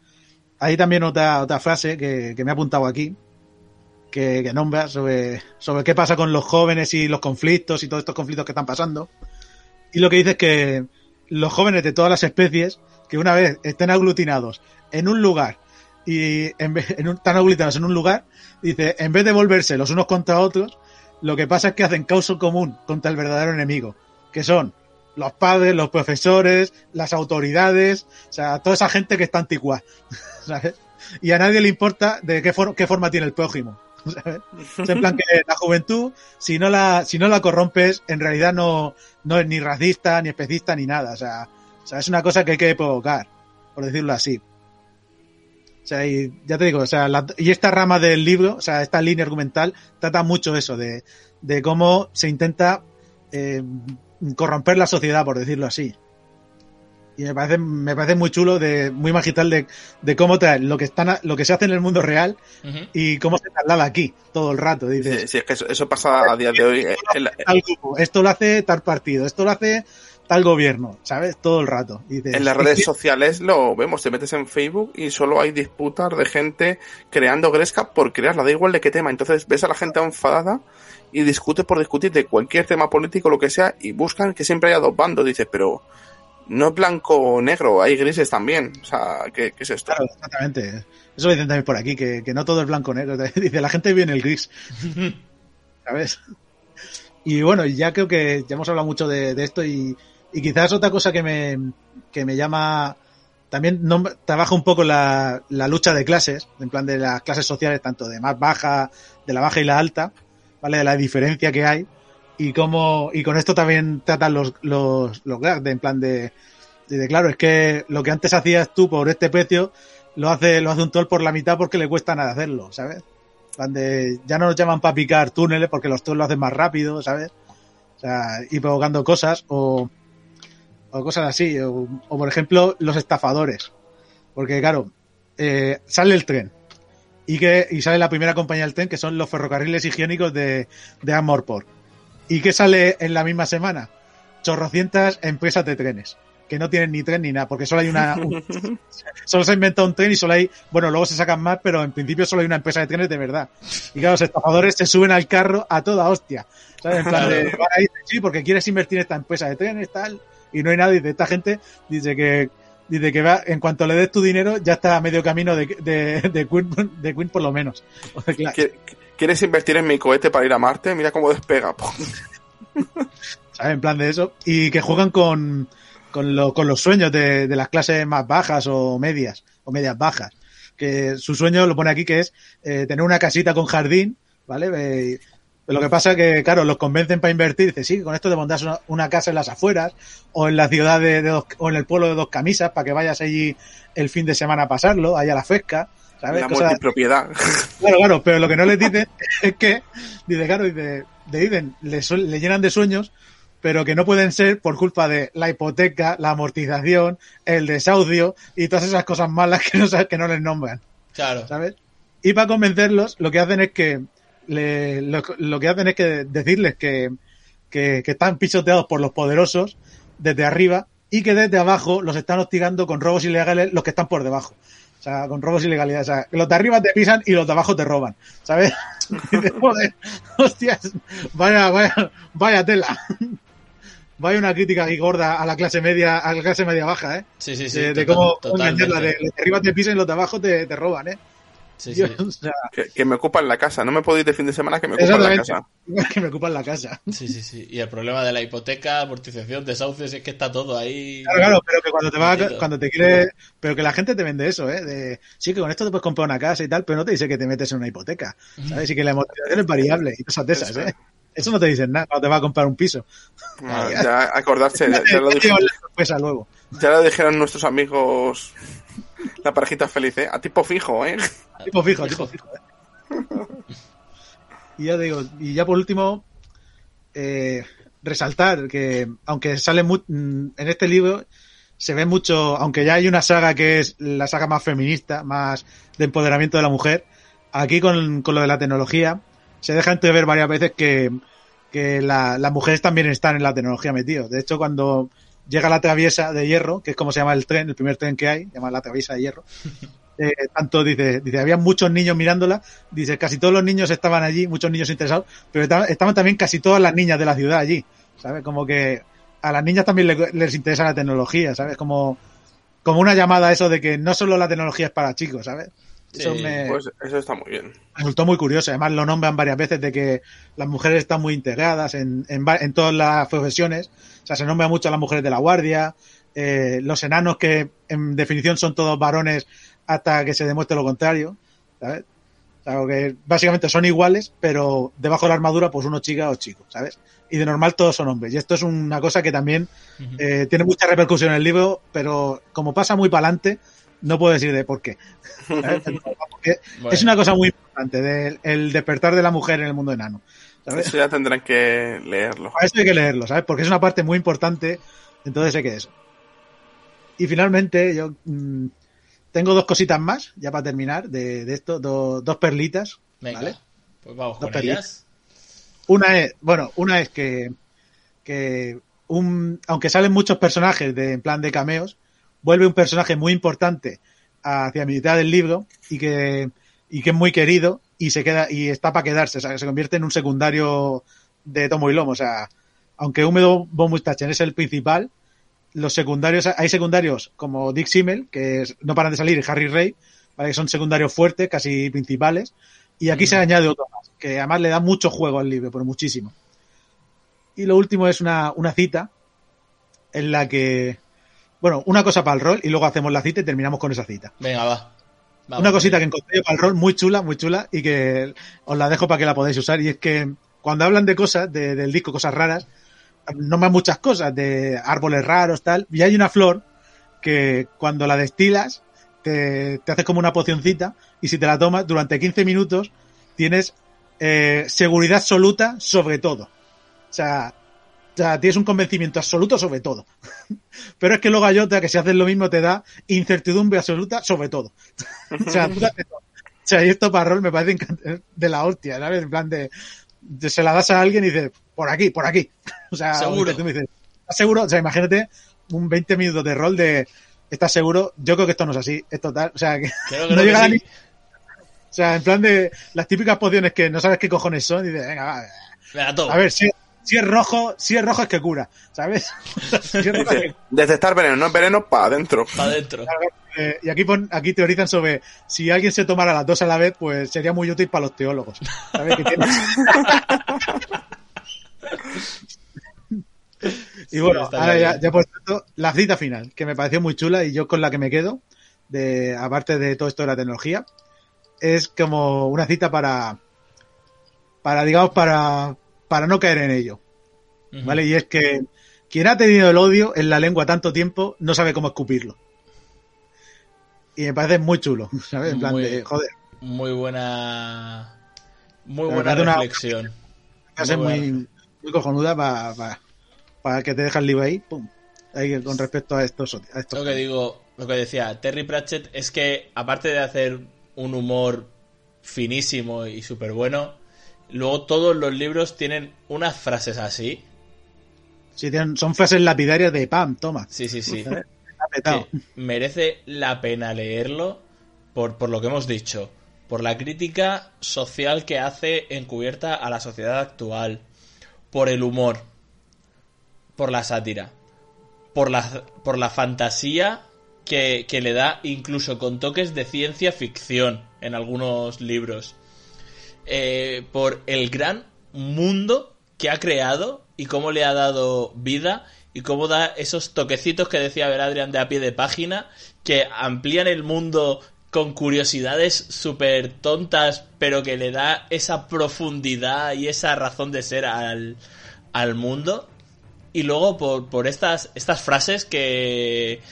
[SPEAKER 3] hay también otra, otra frase que, me ha apuntado aquí, que, nombra sobre, sobre qué pasa con los jóvenes y los conflictos y todos estos conflictos que están pasando. Y lo que dice es que los jóvenes de todas las especies, que una vez estén aglutinados en un lugar y en un, están aglutinados en un lugar, dice, en vez de volverse los unos contra otros, lo que pasa es que hacen causa común contra el verdadero enemigo, que son los padres, los profesores, las autoridades, o sea, toda esa gente que está antigua, *laughs* ¿sabes? Y a nadie le importa de qué, for qué forma tiene el prójimo. *laughs* ¿sabes? Es en plan que la juventud, si no la, si no la corrompes, en realidad no, no es ni racista, ni especista, ni nada. O sea, o sea, es una cosa que hay que provocar, por decirlo así. O sea, y ya te digo, o sea, la, y esta rama del libro, o sea, esta línea argumental, trata mucho eso, de, de cómo se intenta eh, corromper la sociedad, por decirlo así. Y me parece, me parece muy chulo, de, muy magistral de, de cómo traer lo que están, lo que se hace en el mundo real y cómo se traslada aquí todo el rato. Dices,
[SPEAKER 2] Sí, sí, es que eso, eso pasa a día de hoy. eh,
[SPEAKER 3] esto lo hace tal partido, esto lo hace tal gobierno, ¿sabes? Todo el rato. Y dices,
[SPEAKER 2] En las
[SPEAKER 3] es
[SPEAKER 2] redes sociales lo vemos, te metes en Facebook y solo hay disputas de gente creando gresca por crearla, da igual de qué tema. Entonces ves a la gente enfadada y discute por discutir de cualquier tema político, lo que sea, y buscan que siempre haya dos bandos. Dices, pero no es blanco o negro, hay grises también. O sea, ¿qué, qué es esto?
[SPEAKER 3] Claro, exactamente. Eso lo dicen también por aquí, que, que no todo es blanco negro. *laughs* Dice, la gente viene el gris. *laughs* ¿Sabes? Y bueno, ya creo que ya hemos hablado mucho de, de esto y, y quizás otra cosa que me, que me llama también no, trabaja un poco la, la lucha de clases, en plan de las clases sociales, tanto de más baja, de la baja y la alta, ¿vale? De la diferencia que hay y cómo, y con esto también tratan los, los, los de, en plan de, de, claro, es que lo que antes hacías tú por este precio, lo hace, lo hace un troll por la mitad porque le cuesta nada hacerlo, ¿sabes? Plan ya no nos llaman para picar túneles porque los trolls lo hacen más rápido, ¿sabes? O sea, y provocando cosas o, o cosas así, o, o, por ejemplo los estafadores, porque claro, eh, sale el tren y que y sale la primera compañía del tren que son los ferrocarriles higiénicos de, de Amorport y que sale en la misma semana chorrocientas empresas de trenes que no tienen ni tren ni nada, porque solo hay una. Un, *laughs* solo se ha inventado un tren y solo hay. Bueno, luego se sacan más, pero en principio solo hay una empresa de trenes de verdad. Y claro, los estafadores se suben al carro a toda hostia. ¿Sabes? En plan de. *laughs* Van ahí, sí, porque quieres invertir en esta empresa de trenes, tal. Y no hay nadie. Dice, esta gente dice que. Dice que va, en cuanto le des tu dinero, ya está a medio camino de, de, de, Queen, de Queen, por lo menos. De.
[SPEAKER 2] ¿Quieres invertir en mi cohete para ir a Marte? Mira cómo despega.
[SPEAKER 3] ¿Sabes? En plan de eso. Y que juegan con con, lo, con los sueños de, de, las clases más bajas o medias, o medias bajas. Que su sueño lo pone aquí que es eh, tener una casita con jardín, ¿vale? Eh, lo que pasa es que, claro, los convencen para invertir. Dice, sí, con esto te pondrás una, una, casa en las afueras o en la ciudad de, de dos, o en el pueblo de dos camisas para que vayas allí el fin de semana a pasarlo, allá a la fresca. ¿sabes?
[SPEAKER 2] La multipropiedad.
[SPEAKER 3] Claro, claro, pero lo que no les dicen *laughs* es que, dice, claro, dice, le dicen, le, le llenan de sueños pero que no pueden ser por culpa de la hipoteca, la amortización, el desahucio y todas esas cosas malas que no, que no les nombran.
[SPEAKER 1] Claro.
[SPEAKER 3] ¿Sabes? Y para convencerlos, lo que hacen es que le, lo, lo, que hacen es que decirles que, que, que, están pisoteados por los poderosos desde arriba y que desde abajo los están hostigando con robos ilegales los que están por debajo. O sea, con robos ilegales. O sea, los de arriba te pisan y los de abajo te roban. ¿Sabes? *laughs* Joder, *laughs* hostias, vaya, vaya, vaya tela. *laughs* Vaya una crítica aquí gorda a la clase media, a la clase media baja, ¿eh?
[SPEAKER 1] Sí, sí, sí.
[SPEAKER 3] De, de cómo engañarla, de los de arriba te pisan y los de abajo te, te roban, ¿eh?
[SPEAKER 1] Sí, sí.
[SPEAKER 3] O sea,
[SPEAKER 2] que, que, me ocupan la casa, no me puedo ir de fin de semana que me ocupan la casa. *laughs*
[SPEAKER 3] Que me ocupan la casa.
[SPEAKER 1] Sí, sí, sí. Y el problema de la hipoteca, amortización, desahucios, es que está todo ahí.
[SPEAKER 3] Claro, claro, pero que cuando te va, cuando te quiere, pero que la gente te vende eso, ¿eh? De, sí, que con esto te puedes comprar una casa y tal, pero no te dice que te metes en una hipoteca, ¿sabes? Y que la amortización es variable y cosas de esas, ¿eh? Eso no te dicen nada cuando te vas a comprar un piso.
[SPEAKER 2] Ah, ya acordarse, *laughs* ya, ya lo dijeron,
[SPEAKER 3] luego.
[SPEAKER 2] ya lo dijeron nuestros amigos, la parejita feliz, ¿eh? A tipo fijo, ¿eh?
[SPEAKER 3] Tipo fijo, tipo fijo. ¿eh? Y ya digo, y ya por último, eh, resaltar que aunque sale mu- mm, en este libro, se ve mucho, aunque ya hay una saga que es la saga más feminista, más de empoderamiento de la mujer, aquí con, con lo de la tecnología, se deja entrever varias veces que, que la- las mujeres también están en la tecnología metidos. De hecho, cuando llega la traviesa de hierro, que es como se llama el tren, el primer tren que hay, se llama la traviesa de hierro, *laughs* eh, tanto dice, dice, había muchos niños mirándola, dice, casi todos los niños estaban allí, muchos niños interesados, pero esta- estaban también casi todas las niñas de la ciudad allí, ¿sabes? Como que a las niñas también le- les interesa la tecnología, ¿sabes? Como, como una llamada a eso de que no solo la tecnología es para chicos, ¿sabes? Eso
[SPEAKER 1] Sí,
[SPEAKER 3] me
[SPEAKER 2] Pues eso está muy bien.
[SPEAKER 3] resultó muy curioso. Además, lo nombran varias veces de que las mujeres están muy integradas en, en, va- en todas las profesiones. O sea, se nombra mucho a las mujeres de la guardia, eh, los enanos que en definición son todos varones hasta que se demuestre lo contrario. ¿Sabes? O sea, que básicamente son iguales, pero debajo de la armadura, pues uno chica o chico, ¿sabes? Y de normal todos son hombres. Y esto es una cosa que también eh, tiene mucha repercusión en el libro, pero como pasa muy para adelante, no puedo decir de por qué. ¿sabes? Porque
[SPEAKER 1] Bueno,
[SPEAKER 3] es una cosa muy importante, del el despertar de la mujer en el mundo enano. ¿sabes?
[SPEAKER 2] Eso ya tendrán que leerlo.
[SPEAKER 3] Para eso hay que leerlo, ¿sabes? Porque es una parte muy importante, entonces sé que eso. Y finalmente, yo mm, tengo dos cositas más, ya para terminar, de, de esto, do- dos perlitas.
[SPEAKER 1] venga,
[SPEAKER 3] ¿vale?
[SPEAKER 1] pues vamos
[SPEAKER 3] Dos
[SPEAKER 1] con ellas.
[SPEAKER 3] Una es, bueno, una es que, que un, aunque salen muchos personajes de, en plan de cameos, vuelve un personaje muy importante hacia mitad del libro y que, y que es muy querido y se queda, y está para quedarse, o sea, que se convierte en un secundario de tomo y lomo, o sea, aunque Húmedo Von Mustachen es el principal, los secundarios, hay secundarios como Dick Simmel, que es- no paran de salir, y Harry Ray, ¿vale? que son secundarios fuertes, casi principales, y aquí se añade otro más, que además le da mucho juego al libro, pero muchísimo. Y lo último es una, una cita en la que, bueno, una cosa para el rol y luego hacemos la cita y terminamos con esa cita.
[SPEAKER 1] Venga, va. Vamos.
[SPEAKER 3] Una cosita que encontré para el rol muy chula, muy chula y que os la dejo para que la podáis usar y es que cuando hablan de cosas, de- del disco, cosas raras, nombran muchas cosas, de árboles raros, tal, y hay una flor que cuando la destilas te, te haces como una pocioncita y si te la tomas durante 15 minutos tienes eh, seguridad absoluta sobre todo. O sea, o sea, tienes un convencimiento absoluto sobre todo. *laughs* Pero es que luego hay otra que si haces lo mismo te da incertidumbre absoluta sobre todo. *laughs* o sea, *laughs* todo. O sea, y esto para rol me parece encant- de la hostia, ¿sabes? En plan de, de- se la das a alguien y dices, por aquí, por aquí. O sea,
[SPEAKER 1] Seguro.
[SPEAKER 3] tú me dices, ¿estás seguro? O sea, imagínate un 20 minutos de rol de, ¿estás seguro? Yo creo que esto no es así, es total. O sea, que
[SPEAKER 1] Creo
[SPEAKER 3] no llega
[SPEAKER 1] sí.
[SPEAKER 3] ni- o sea, en plan de las típicas pociones que no sabes qué cojones son y dices, venga, va, a ver, si, si es rojo, si es rojo es que cura, ¿sabes? *laughs* Si es rojo
[SPEAKER 2] Dice, detectar veneno, no es veneno, para adentro.
[SPEAKER 1] Para adentro.
[SPEAKER 3] Eh, y aquí, pon- aquí teorizan sobre si alguien se tomara las dos a la vez, pues sería muy útil para los teólogos. ¿Sabes? *laughs* Y bueno, ahora ya, ya por cierto, la cita final, que me pareció muy chula y yo con la que me quedo, de aparte de todo esto de la tecnología, es como una cita para, para digamos, para, para no caer en ello. ¿Vale? Y es que quien ha tenido el odio en la lengua tanto tiempo no sabe cómo escupirlo. Y me parece muy chulo, *laughs* ¿sabes? En plan
[SPEAKER 1] Muy-
[SPEAKER 3] de, joder,
[SPEAKER 1] Muy buena. Muy buena
[SPEAKER 3] una-
[SPEAKER 1] reflexión.
[SPEAKER 3] frase
[SPEAKER 1] Muy
[SPEAKER 3] muy, muy cojonuda para, para, que te deje el libro ahí, pum. Ahí con respecto a estos, a estos
[SPEAKER 1] Lo que digo, lo que decía, Terry Pratchett es que, aparte de hacer un humor finísimo y súper bueno, luego todos los libros tienen unas frases así.
[SPEAKER 3] Sí, tienen- son frases lapidarias de pam, toma.
[SPEAKER 1] Sí, sí, sí. *laughs* que merece la pena leerlo por, por lo que hemos dicho, por la crítica social que hace encubierta a la sociedad actual, por el humor, por la sátira, por la, por la fantasía que, que le da incluso con toques de ciencia ficción en algunos libros, eh, por el gran mundo que ha creado y cómo le ha dado vida y cómo da esos toquecitos que decía ver Adrián de a pie de página que amplían el mundo con curiosidades súper tontas, pero que le da esa profundidad y esa razón de ser al, al mundo. Y luego por, por estas, estas frases que,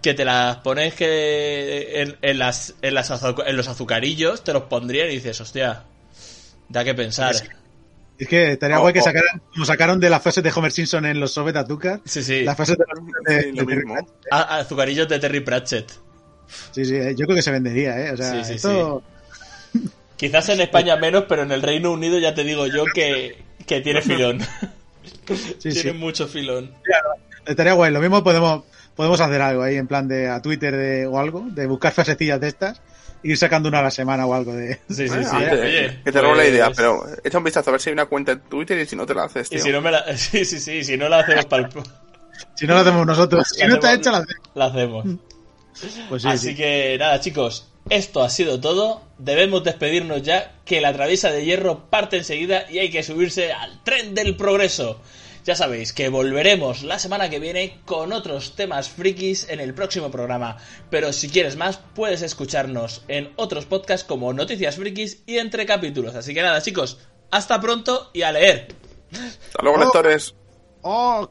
[SPEAKER 1] que te las pones que en, las, en, en los azucarillos, te los pondrían y dices, hostia, da que pensar.
[SPEAKER 3] Es que estaría
[SPEAKER 2] Oh,
[SPEAKER 3] guay que
[SPEAKER 2] oh.
[SPEAKER 3] sacaran, como sacaron de las frases de Homer Simpson en los Soviet Azúcar,
[SPEAKER 1] Sí, sí.
[SPEAKER 3] las frases de, de-
[SPEAKER 2] Sí, lo
[SPEAKER 3] de-.
[SPEAKER 1] A- azucarillos de Terry Pratchett.
[SPEAKER 3] Sí, sí, eh, yo creo que se vendería, ¿eh? O sea,
[SPEAKER 1] Sí, sí,
[SPEAKER 3] esto...
[SPEAKER 1] Quizás en España menos, pero en el Reino Unido ya te digo yo que, que tiene filón. *laughs*
[SPEAKER 3] Sí,
[SPEAKER 1] tiene mucho filón.
[SPEAKER 3] Estaría guay. Lo mismo podemos, podemos hacer algo ahí en plan de a Twitter de, o algo, de buscar frasecillas de estas, ir sacando una a la semana o algo de...
[SPEAKER 1] Sí, sí,
[SPEAKER 2] Eh,
[SPEAKER 1] sí. Oye,
[SPEAKER 2] que te robo la
[SPEAKER 1] pues-
[SPEAKER 2] idea, pero echa un vistazo a ver si hay una cuenta en Twitter y si no te la haces,
[SPEAKER 1] Y si no me la... *laughs* Sí, sí, sí, si no la hacemos para el...
[SPEAKER 3] Si no lo hacemos nosotros, *laughs* si
[SPEAKER 1] La
[SPEAKER 3] no está hecha, la hacemos.
[SPEAKER 1] La hacemos.
[SPEAKER 3] Pues sí,
[SPEAKER 1] Así
[SPEAKER 3] sí.
[SPEAKER 1] que nada, chicos, esto ha sido todo. Debemos despedirnos ya, que la traviesa de hierro parte enseguida y hay que subirse al tren del progreso. Ya sabéis que volveremos la semana que viene con otros temas frikis en el próximo programa. Pero si quieres más, puedes escucharnos en otros podcasts como Noticias Frikis y entre capítulos. Así que nada, chicos, hasta pronto y a leer.
[SPEAKER 2] Hasta luego, lectores.
[SPEAKER 3] ¡Oh!